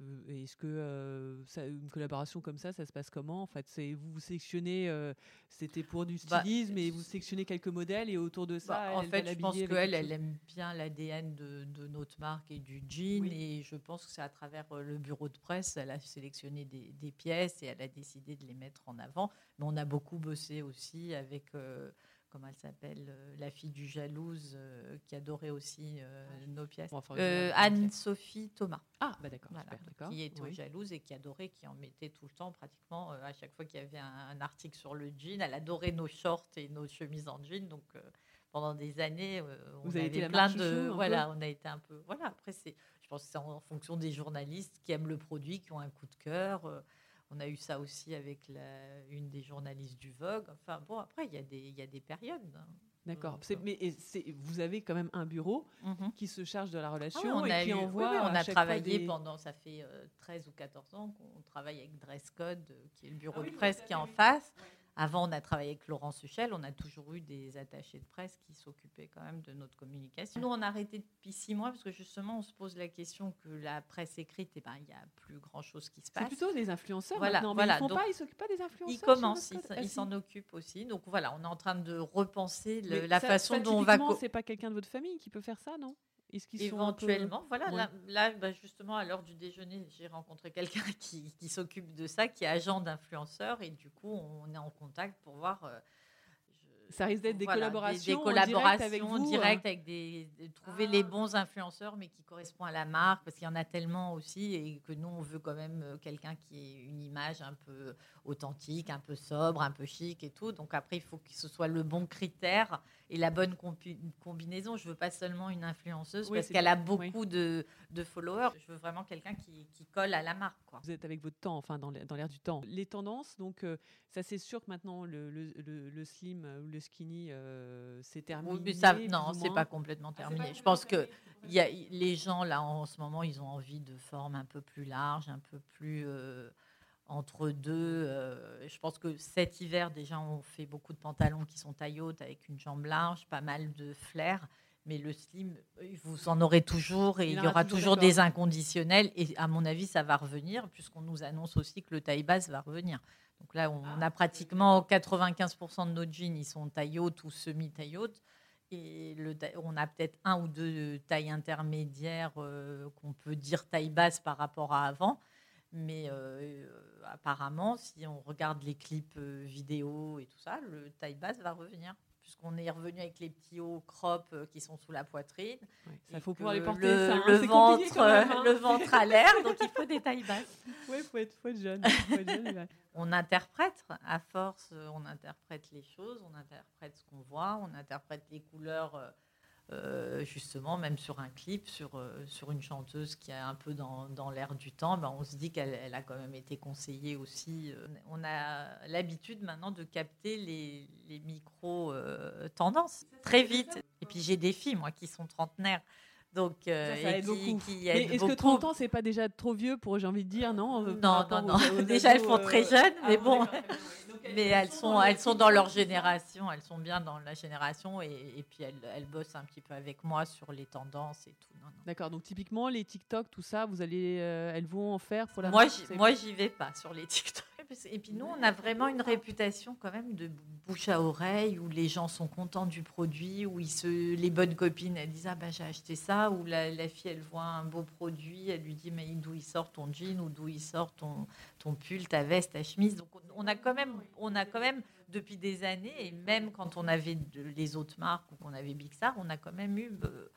Euh, Est-ce que euh, ça, une collaboration comme ça, ça se passe comment? En fait, c'est vous vous sélectionnez, euh, c'était pour du Bah, stylisme, et vous sélectionnez quelques modèles et autour de ça, Bah, en elle va fait, je pense qu'elle, elle aime bien l'ADN de, de notre marque et du jean. Oui. Et je pense que c'est à travers euh, le bureau de presse, elle a sélectionné des, des pièces et elle a décidé de les mettre en avant. Mais on a beaucoup bossé aussi avec, euh, comment elle s'appelle, euh, la fille du jalouse, euh, qui adorait aussi euh, nos pièces. Bon, enfin, je- Anne-Sophie Thomas. Ah, bah d'accord, Voilà, super, d'accord. qui oui. jalouse et qui adorait, qui en mettait tout le temps, pratiquement à chaque fois qu'il y avait un, un article sur le jean. Elle adorait nos shorts et nos chemises en jean. Donc pendant des années, on Vous été avait la plein de. voilà, on a été un peu. Voilà, après, c'est, je pense que c'est en fonction des journalistes qui aiment le produit, qui ont un coup de cœur. Euh, on a eu ça aussi avec la- une des journalistes du Vogue. Enfin bon, après, il y, a des- il y a des périodes. hein. D'accord. Euh, Mais vous avez quand même un bureau Mhm. qui se charge de la Ah relation on et a qui eu- envoie. oui, on à a travaillé des- pendant, ça fait euh, 13 ou 14 ans qu'on travaille avec Dresscode, euh, qui est le bureau Ah oui, de presse qui est en face. Avant, on a travaillé avec Laurent Suchel. On a toujours eu des attachés de presse qui s'occupaient quand même de notre communication. Nous, on a arrêté depuis six mois parce que justement, on se pose la question que la presse écrite, eh ben, il n'y a plus grand-chose qui se C'est passe. plutôt des influenceurs Voilà, maintenant. Mais voilà, ils pas, ils s'occupent pas des influenceurs. Ils commencent, ils Mascotte s- Ah, s'en occupent aussi. Donc voilà, on est en train de repenser le- la ça- façon ça, dont on va. C'est pas quelqu'un de votre famille qui peut faire ça, non? Est-ce qu'ils sont un peu- Éventuellement, voilà. Ouais. Là, là, bah, justement, à l'heure du déjeuner, j'ai rencontré quelqu'un [laughs] qui, qui s'occupe de ça, qui est agent d'influenceur, et du coup, on est en contact pour voir. euh, je- Ça risque d'être des voilà, collaborations des, en collaborations direct avec vous, directes avec des, de trouver Ah. les bons influenceurs, mais qui correspondent à la marque, parce qu'il y en a tellement aussi, et que nous, on veut quand même euh, quelqu'un qui ait une image un peu authentique, un peu sobre, un peu chic et tout. Donc après, il faut que ce soit le bon critère et la bonne combinaison. Je veux pas seulement une influenceuse Oui, parce qu'elle a beaucoup de, de followers. Je veux vraiment quelqu'un qui, qui colle à la marque. Quoi. Vous êtes avec votre temps, enfin dans l'air dans l'air du temps. Les tendances, donc euh, ça c'est sûr que maintenant le, le, le- le slim ou le skinny euh, c'est terminé. Oui, mais ça, non, c'est pas complètement Ah, terminé. pas Je pense que il y a, les gens là en ce moment, ils ont envie de formes un peu plus larges, un peu plus euh, entre deux. euh, je pense que cet hiver déjà, on fait beaucoup de pantalons qui sont taille haute avec une jambe large, pas mal de flair. Mais le slim, euh, vous en aurez toujours et Il il y aura toujours, des inconditionnels. Et à mon avis, ça va revenir puisqu'on nous annonce aussi que le taille basse va revenir. Donc là, on Ah, a pratiquement 95% de nos jeans, ils sont taille haute ou semi-taille haute. Et le, on a peut-être un ou deux tailles intermédiaires euh, qu'on peut dire taille basse par rapport à avant. Mais euh, euh, apparemment, si on regarde les clips euh, vidéo et tout ça, le taille basse va revenir. Puisqu'on est revenu avec les petits hauts crop qui sont sous la poitrine. Ça et faut pouvoir les porter. Le, ça, hein, le c'est compliqué ventre, même, hein. le ventre à l'air, donc il faut des tailles basses. [laughs] Ouais, faut être, faut être jeune. faut être jeune, ouais. On interprète, à force, on interprète les choses, on interprète ce qu'on voit, on interprète les couleurs, euh, justement, même sur un clip, sur, euh, sur une chanteuse qui est un peu dans, dans l'air du temps, ben, on se dit qu'elle elle a quand même été conseillée aussi. euh, on a l'habitude maintenant de capter les, les micro-tendances très vite. Et puis j'ai des filles, moi, qui sont trentenaires. Donc, euh, Ça, ça et aide qui, Mais est-ce que beaucoup. 30 ans, c'est pas déjà trop vieux pour, j'ai envie de dire, non euh, Non, non, non. aux- [laughs] aux Déjà, elles ados, font euh, très jeunes, mais bon. [laughs] Donc, Mais elles sont, elles sont dans leur génération, elles sont bien dans la génération et, et puis elles, elles bossent un petit peu avec moi sur les tendances et tout. D'accord, donc typiquement les TikTok, tout ça, vous allez, euh, elles vont en faire pour la Moi, marque, moi, j'y vais pas sur les TikTok. Et puis nous, on a vraiment une réputation quand même de bouche à oreille où les gens sont contents du produit, où les bonnes copines, elles disent ah ben j'ai acheté ça, ou la, fille elle voit un beau produit, elle lui dit mais d'où il sort ton jean ou d'où il sort ton, ton pull, ta veste, ta chemise. Donc on- a quand même, on a quand même depuis des années et même quand on avait les autres marques ou qu'on avait Big Star, on a quand même eu euh,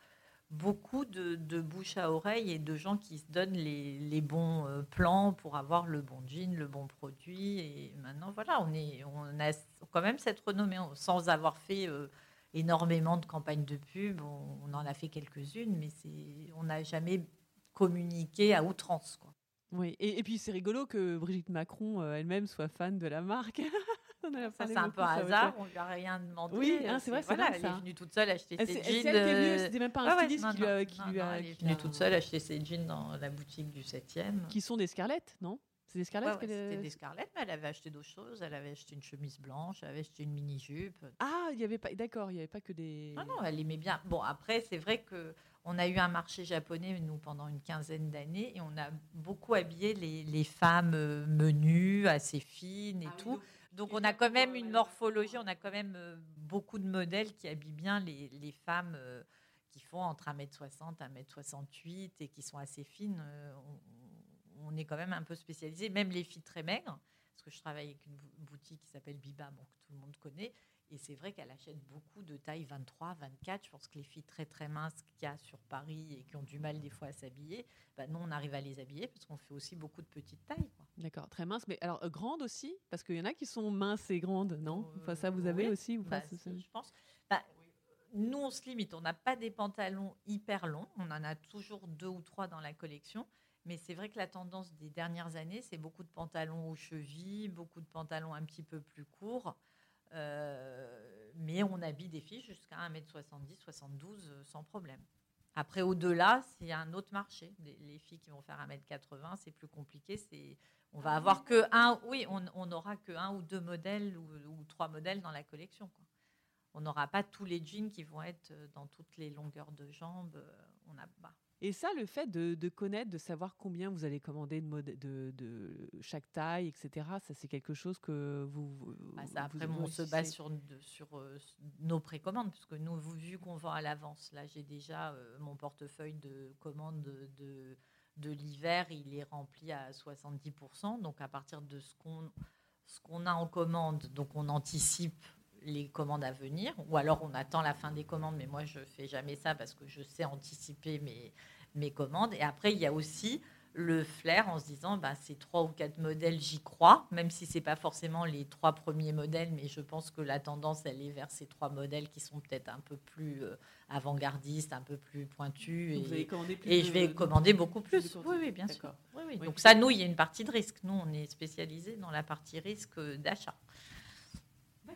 beaucoup de, bouche à oreille et de gens qui se donnent les, bons euh, plans pour avoir le bon jean, le bon produit. Et maintenant, voilà, on, est, on a quand même cette renommée sans avoir fait euh, énormément de campagnes de pub. On, en a fait quelques-unes, mais on n'a jamais communiqué à outrance. Quoi. Oui, et, et puis c'est rigolo que Brigitte Macron euh, elle-même soit fan de la marque. [laughs] Ça, c'est un peu un hasard, on lui a rien demandé. Oui, Euh, hein, c'est vrai, c'est voilà, Elle ça. est venue toute seule acheter ses jeans. c'est elle qui est venue, euh, c'était même pas un styliste non, qui lui a, non, non, non, elle est venue toute seule acheter ses jeans dans la boutique du 7e. Qui sont des Scarlett, non? C'est des Scarlett C'était des Scarlett, mais elle avait acheté d'autres choses. Elle avait acheté une chemise blanche, elle avait acheté une mini-jupe. Ah, il y avait pas. D'accord, il n'y avait pas que des. Ah non, elle aimait bien. Bon, après, c'est vrai que on a eu un marché japonais, nous, pendant une quinzaine d'années, et on a beaucoup habillé les, femmes euh, menues, assez fines et ah tout. Donc, on a quand même une morphologie, on a quand même euh, beaucoup de modèles qui habillent bien les, les femmes euh, qui font entre 1m60, 1m68 et qui sont assez fines. On, on, est quand même un peu spécialisé, même les filles très maigres, parce que je travaille avec une boutique qui s'appelle Biba, bon, que tout le monde connaît. Et c'est vrai qu'elle achète beaucoup de taille 23, 24. Je pense que les filles très très minces qu'il y a sur Paris et qui ont du mal des fois à s'habiller, bah, nous on arrive à les habiller parce qu'on fait aussi beaucoup de petites tailles. D'accord, très minces. Mais alors euh, grandes aussi? Parce qu'il y en a qui sont minces et grandes, non? Euh, enfin, Ça vous avez aussi ou pas? Bah, Je pense. Bah, nous on se limite. On n'a pas des pantalons hyper longs. On en a toujours deux ou trois dans la collection. Mais c'est vrai que la tendance des dernières années, c'est beaucoup de pantalons aux chevilles, beaucoup de pantalons un petit peu plus courts. Euh, mais on habille des filles jusqu'à 1m70, 72 euh, sans problème. Après, au-delà, c'est un autre marché. Les filles qui vont faire 1m80, c'est plus compliqué. C'est, on va avoir que un, oui, on n'aura que un ou deux modèles ou, trois modèles dans la collection. On n'aura pas tous les jeans qui vont être euh, dans toutes les longueurs de jambes. On a, bah, et ça, le fait de, connaître, de savoir combien vous allez commander de, de, chaque taille, etc., ça c'est quelque chose que vous. Bah, après, on se base sur, sur euh, nos précommandes, puisque nous, vu qu'on vend à l'avance, là j'ai déjà euh, mon portefeuille de commandes de, de, l'hiver, il est rempli à 70%. Donc à partir de ce qu'on ce qu'on a en commande, donc on anticipe les commandes à venir, ou alors on attend la fin des commandes, mais moi je fais jamais ça parce que je sais anticiper mes, mes commandes. Et après, il y a aussi le flair en se disant bah, ces trois ou quatre modèles, j'y crois, même si c'est pas forcément les trois premiers modèles, mais je pense que la tendance elle est vers ces trois modèles qui sont peut-être un peu plus euh, avant-gardistes, un peu plus pointus. Et, et je vais commander beaucoup plus. Oui, oui, bien sûr. Donc ça, nous, il y a une partie de risque. Nous, on est spécialisé dans la partie risque d'achat.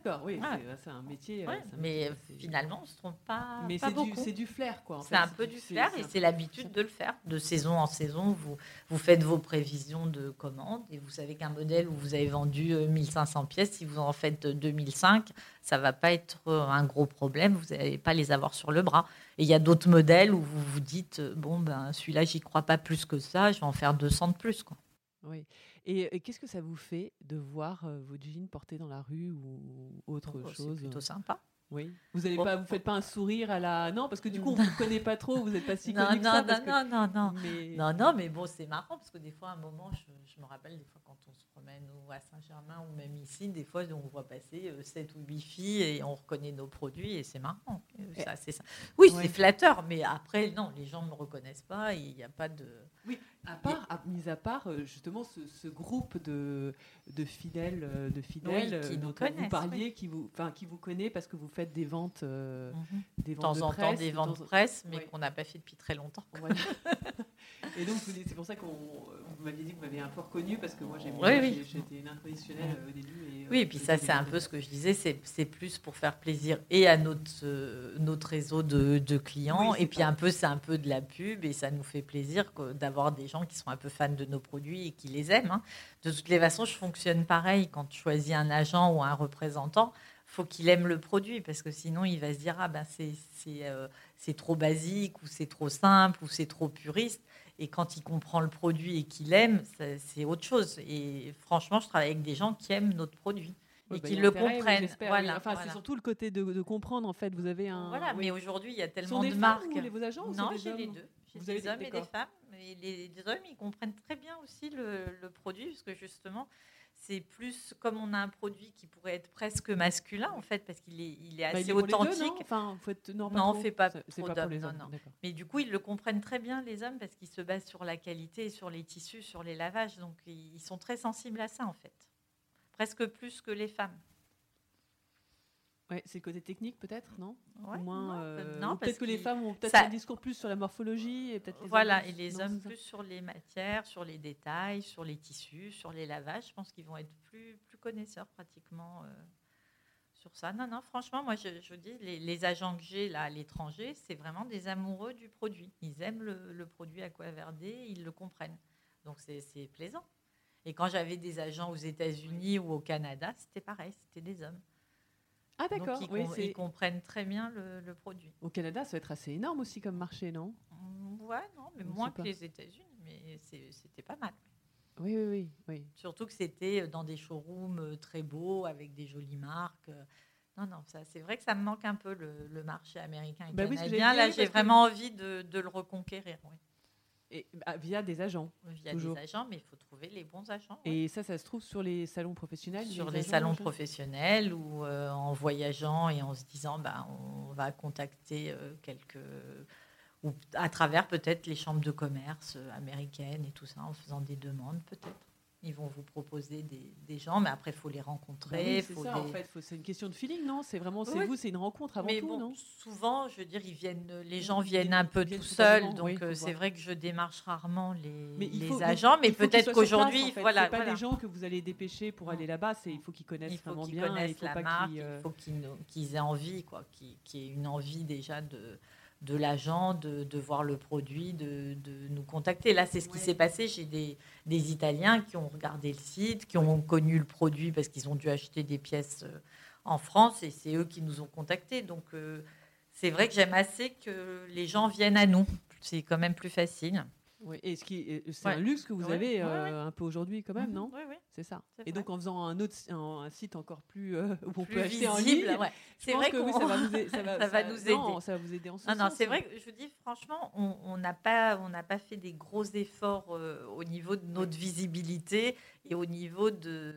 D'accord, oui, c'est un métier. Euh, mais finalement, on ne se trompe pas. Mais c'est du, flair, quoi. C'est un peu du flair et c'est l'habitude de le faire. De saison en saison, vous, vous faites vos prévisions de commandes et vous savez qu'un modèle où vous avez vendu 1500 euh, pièces, si vous en faites 2005, ça ne va pas être euh, un gros problème. Vous n'allez pas les avoir sur le bras. Et il y a d'autres modèles où vous vous dites, bon, ben, celui-là, j'y crois pas plus que ça, je vais en faire 200 de plus. Quoi. Oui. Et, qu'est-ce que ça vous fait de voir euh, vos jeans portés dans la rue ou autre oh, chose C'est plutôt sympa. Oui. Vous ne pas, vous faites pas un sourire à la non parce que du coup on [laughs] vous connaît pas trop, vous n'êtes pas si connu non, ça. Non, non, non, non, mais... non, non, mais bon c'est marrant parce que des fois à un moment je, me rappelle des fois quand on se promène ou à Saint-Germain ou même ici, des fois on voit passer 7 euh, ou 8 filles et on reconnaît nos produits et c'est marrant. Ça, ça. Oui, c'est flatteur, mais après non, les gens ne me reconnaissent pas, il n'y a pas de. Oui, à part, à, mis à part euh, justement ce, groupe de, de fidèles, euh, de fidèles qui dont vous parliez, qui vous, enfin qui vous connaît parce que vous faites des ventes, euh, mhm. des ventes de, temps en temps des ventes de presse, mais qu'on n'a pas fait depuis très longtemps. [laughs] Et donc c'est pour ça qu'on vous m'aviez dit que vous m'avez un peu reconnu parce que moi j'ai oui, j'étais une inconditionnelle au début. Et, oui, et puis ça c'est un peu ce que je disais, c'est plus pour faire plaisir et à notre notre réseau de, de clients et puis un peu c'est un peu de la pub et ça nous fait plaisir d'avoir des gens qui sont un peu fans de nos produits et qui les aiment. Hein. De toutes les façons, je fonctionne pareil. Quand tu choisis un agent ou un représentant, faut qu'il aime le produit parce que sinon il va se dire ah ben c'est euh, c'est trop basique ou c'est trop simple ou c'est trop puriste et quand il comprend le produit et qu'il aime c'est autre chose et franchement je travaille avec des gens qui aiment notre produit et bah, qui le comprennent. voilà, enfin, c'est surtout le côté de, comprendre en fait. Vous avez un. Voilà, mais aujourd'hui il y a tellement de marques. Ou vos agents Non, j'ai les deux. J'ai des hommes et des femmes les, hommes, ils comprennent très bien aussi le, produit, parce que justement, c'est plus comme on a un produit qui pourrait être presque masculin, en fait, parce qu'il est, il est bah, assez authentique. non, enfin, non, on ne fait pas trop d'hommes. Mais du coup, ils le comprennent très bien, les hommes, parce qu'ils se basent sur la qualité, sur les tissus, sur les lavages. Donc, ils sont très sensibles à ça, en fait. Presque plus que les femmes. Ouais, c'est le côté technique peut-être, non moins, euh, peut-être que les femmes ont peut-être un discours plus sur la morphologie et peut-être voilà et les hommes plus sur les matières, sur les détails, sur les tissus, sur les lavages. Je pense qu'ils vont être plus plus connaisseurs pratiquement euh, sur ça. Non non, franchement, moi je, je dis les, agents que j'ai là à l'étranger, c'est vraiment des amoureux du produit. Ils aiment le, le produit Aquaverde, ils le comprennent. Donc c'est plaisant. Et quand j'avais des agents aux États-Unis ou au Canada, c'était pareil, c'était des hommes. Ah d'accord, Donc, ils, oui, com- ils comprennent très bien le, le produit. Au Canada, ça va être assez énorme aussi comme marché, non? Mm, Ouais, non, mais moins que les États-Unis, mais c'était pas mal. Oui, oui, oui. oui. Surtout que c'était dans des showrooms euh, très beaux, avec des jolies marques. euh. Non, non, ça, c'est vrai que ça me manque un peu le, le marché américain et Bah canadien. Là, j'ai vraiment envie de, de le reconquérir, oui. Et, bah, via des agents. Via Toujours. des agents, mais il faut trouver les bons agents. Et ça, ça se trouve sur les salons professionnels sur les salons machin professionnels ou euh, en voyageant et en se disant bah, on va contacter euh, quelques ou à travers peut-être les chambres de commerce euh, américaines et tout ça en faisant des demandes peut-être ils vont vous proposer des, des gens mais après il faut les Bah rencontrer oui, c'est faut ça, des- en fait. faut- C'est une question de feeling, non? C'est vraiment, c'est Oui. vous, c'est une rencontre avant mais tout, bon, non? souvent, je veux dire, ils viennent, les gens viennent un peu viennent tout spontanément, seuls, donc oui, euh, c'est vrai que je démarche rarement les, Mais il les faut- agents, mais il peut-être qu'aujourd'hui, en fait. voilà, c'est pas voilà. des gens que vous allez dépêcher pour aller là-bas. C'est il faut qu'ils connaissent il faut vraiment qu'ils bien. connaissent il faut la marque, qu'ils, euh, il faut qu'ils aient envie, quoi, qu'ils qu'ils aient une envie déjà de, de l'agent, de, de voir le produit, de, de nous contacter. Là, c'est ce qui Ouais. s'est passé. J'ai des, des Italiens qui ont regardé le site, qui ont connu le produit parce qu'ils ont dû acheter des pièces euh, en France et c'est eux qui nous ont contactés. Donc, euh, c'est vrai que j'aime assez que les gens viennent à nous. C'est quand même plus facile. Et ce qui, est- c'est Ouais. un luxe que vous Ouais, avez ouais, euh, un peu aujourd'hui quand même, Mhm. non Oui, oui. C'est ça. Et donc en faisant un autre un, un site encore plus euh, où on Plus peut acheter en ligne. C'est vrai que oui, ça va [laughs] vous, a- ça va, ça va nous non, aider. ça va vous aider en ce Non, non, sens. c'est vrai que je vous dis, franchement, on on n'a pas, on n'a pas fait des gros efforts euh, au niveau de notre visibilité et au niveau de.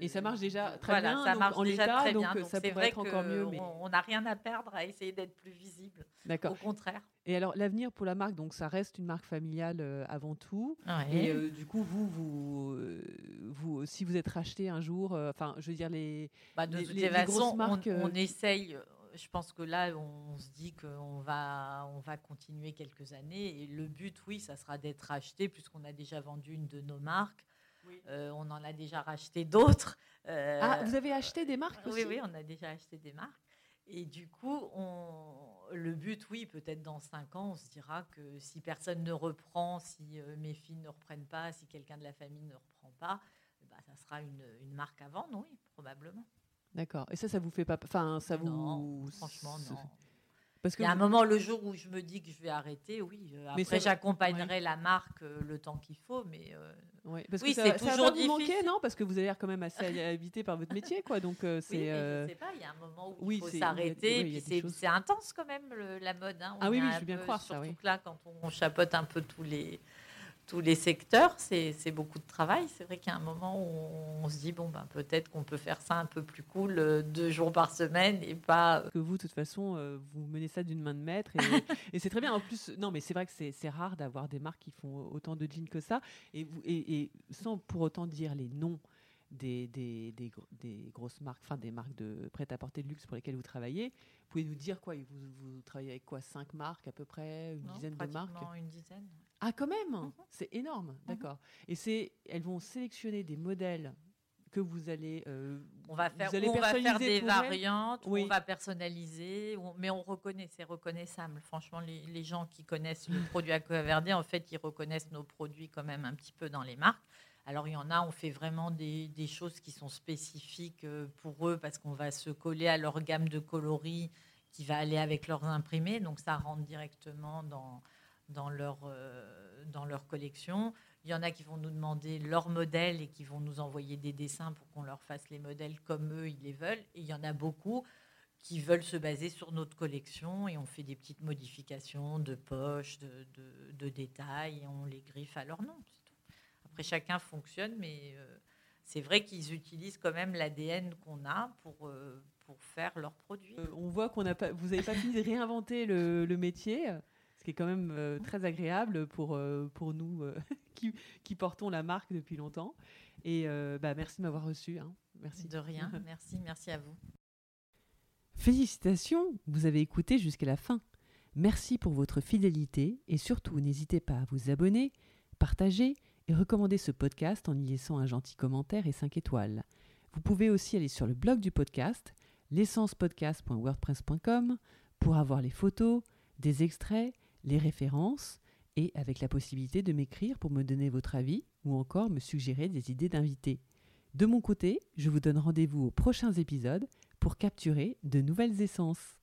Et ça marche déjà très Voilà, bien, ça donc marche en déjà l'état, très donc, bien. euh, Donc ça pourrait être encore mieux, mais- on n'a rien à perdre à essayer d'être plus visible. D'accord. Au contraire. Et alors l'avenir pour la marque, donc ça reste une marque familiale euh, avant tout. Ouais. Et euh, du coup, vous, vous, euh, vous, si vous êtes racheté un jour, enfin, je veux dire les, Bah, de les- toute les- les façon, grosses on- marques, on, essaye. Je pense que là, on se dit qu'on va, on va continuer quelques années. Et le but, oui, ça sera d'être racheté, puisqu'on a déjà vendu une de nos marques. Oui. Euh, on en a déjà racheté d'autres. Euh, ah, vous avez acheté des marques oui, aussi oui, on a déjà acheté des marques. Et du coup, on, le but, oui, peut-être dans cinq ans, on se dira que si personne ne reprend, si euh, mes filles ne reprennent pas, si quelqu'un de la famille ne reprend pas, bah, ça sera une, une marque à vendre, oui, probablement. D'accord. Et ça, ça vous fait pas, enfin, ça vous, Non, franchement, non. Parce que Il y a un moment, le jour où je me dis que je vais arrêter, oui. Après, j'accompagnerai la marque le temps qu'il faut, mais euh, Ouais, parce Oui, que ça, ça va toujours pas vous manquer, difficile. non? Parce que vous avez l'air quand même assez [laughs] habité par votre métier, quoi. Donc euh, oui, c'est. mais euh, je sais pas, il y a un moment où oui, il faut s'arrêter. oui, c'est choses. intense quand même le- la mode. hein. Ah oui, oui, je veux bien croire ça, Surtout oui. que là, quand on chapeaute un peu tous les tous les secteurs, c'est beaucoup de travail. C'est vrai qu'il y a un moment où on se dit bon ben peut-être qu'on peut faire ça un peu plus cool euh, deux jours par semaine et pas euh, que vous, de toute façon, euh, vous menez ça d'une main de maître. Et, [laughs] et c'est très bien. En plus, non, mais c'est vrai que c'est rare d'avoir des marques qui font autant de jeans que ça. Et, vous, et, et sans pour autant dire les noms des, des, des, gro- des grosses marques, enfin des marques de prêt-à-porter de luxe pour lesquelles vous travaillez, vous pouvez nous dire quoi? Vous, vous travaillez avec quoi? Cinq marques à peu près? Une non, dizaine de marques? pratiquement une dizaine. Ah, quand même Mhm. C'est énorme, d'accord. Et c'est, elles vont sélectionner des modèles que vous allez. euh, On va vous faire, on va faire des variantes, Oui. on va personnaliser, mais on reconnaît, c'est reconnaissable. Franchement, les, les gens qui connaissent le produit Aquaverdi, en fait, ils reconnaissent nos produits quand même un petit peu dans les marques. Alors, il y en a, on fait vraiment des, des choses qui sont spécifiques euh, pour eux parce qu'on va se coller à leur gamme de coloris qui va aller avec leurs imprimés. Donc, ça rentre directement dans, dans, leur, euh, dans leur collection. Il y en a qui vont nous demander leur modèle et qui vont nous envoyer des dessins pour qu'on leur fasse les modèles comme eux, ils les veulent. Et il y en a beaucoup qui veulent se baser sur notre collection et on fait des petites modifications de poches, de, de- détails et on les griffe à leur nom. Après, chacun fonctionne, mais euh, c'est vrai qu'ils utilisent quand même l'ADN qu'on a pour, euh, pour faire leurs produits. On voit qu'on n'a pas, vous n'avez pas fini de réinventer le métier, ce qui est quand même euh, très agréable pour, euh, pour nous euh, [laughs] qui, qui portons la marque depuis longtemps. Et euh, bah, merci de m'avoir reçu. hein. Merci. De rien. [laughs] Merci, merci à vous. Félicitations, vous avez écouté jusqu'à la fin. Merci pour votre fidélité et surtout n'hésitez pas à vous abonner, partager et recommander ce podcast en y laissant un gentil commentaire et 5 étoiles. Vous pouvez aussi aller sur le blog du podcast, l'essencepodcast.wordpress.com, pour avoir les photos, des extraits, les références et avec la possibilité de m'écrire pour me donner votre avis ou encore me suggérer des idées d'invités. De mon côté, je vous donne rendez-vous aux prochains épisodes pour capturer de nouvelles essences.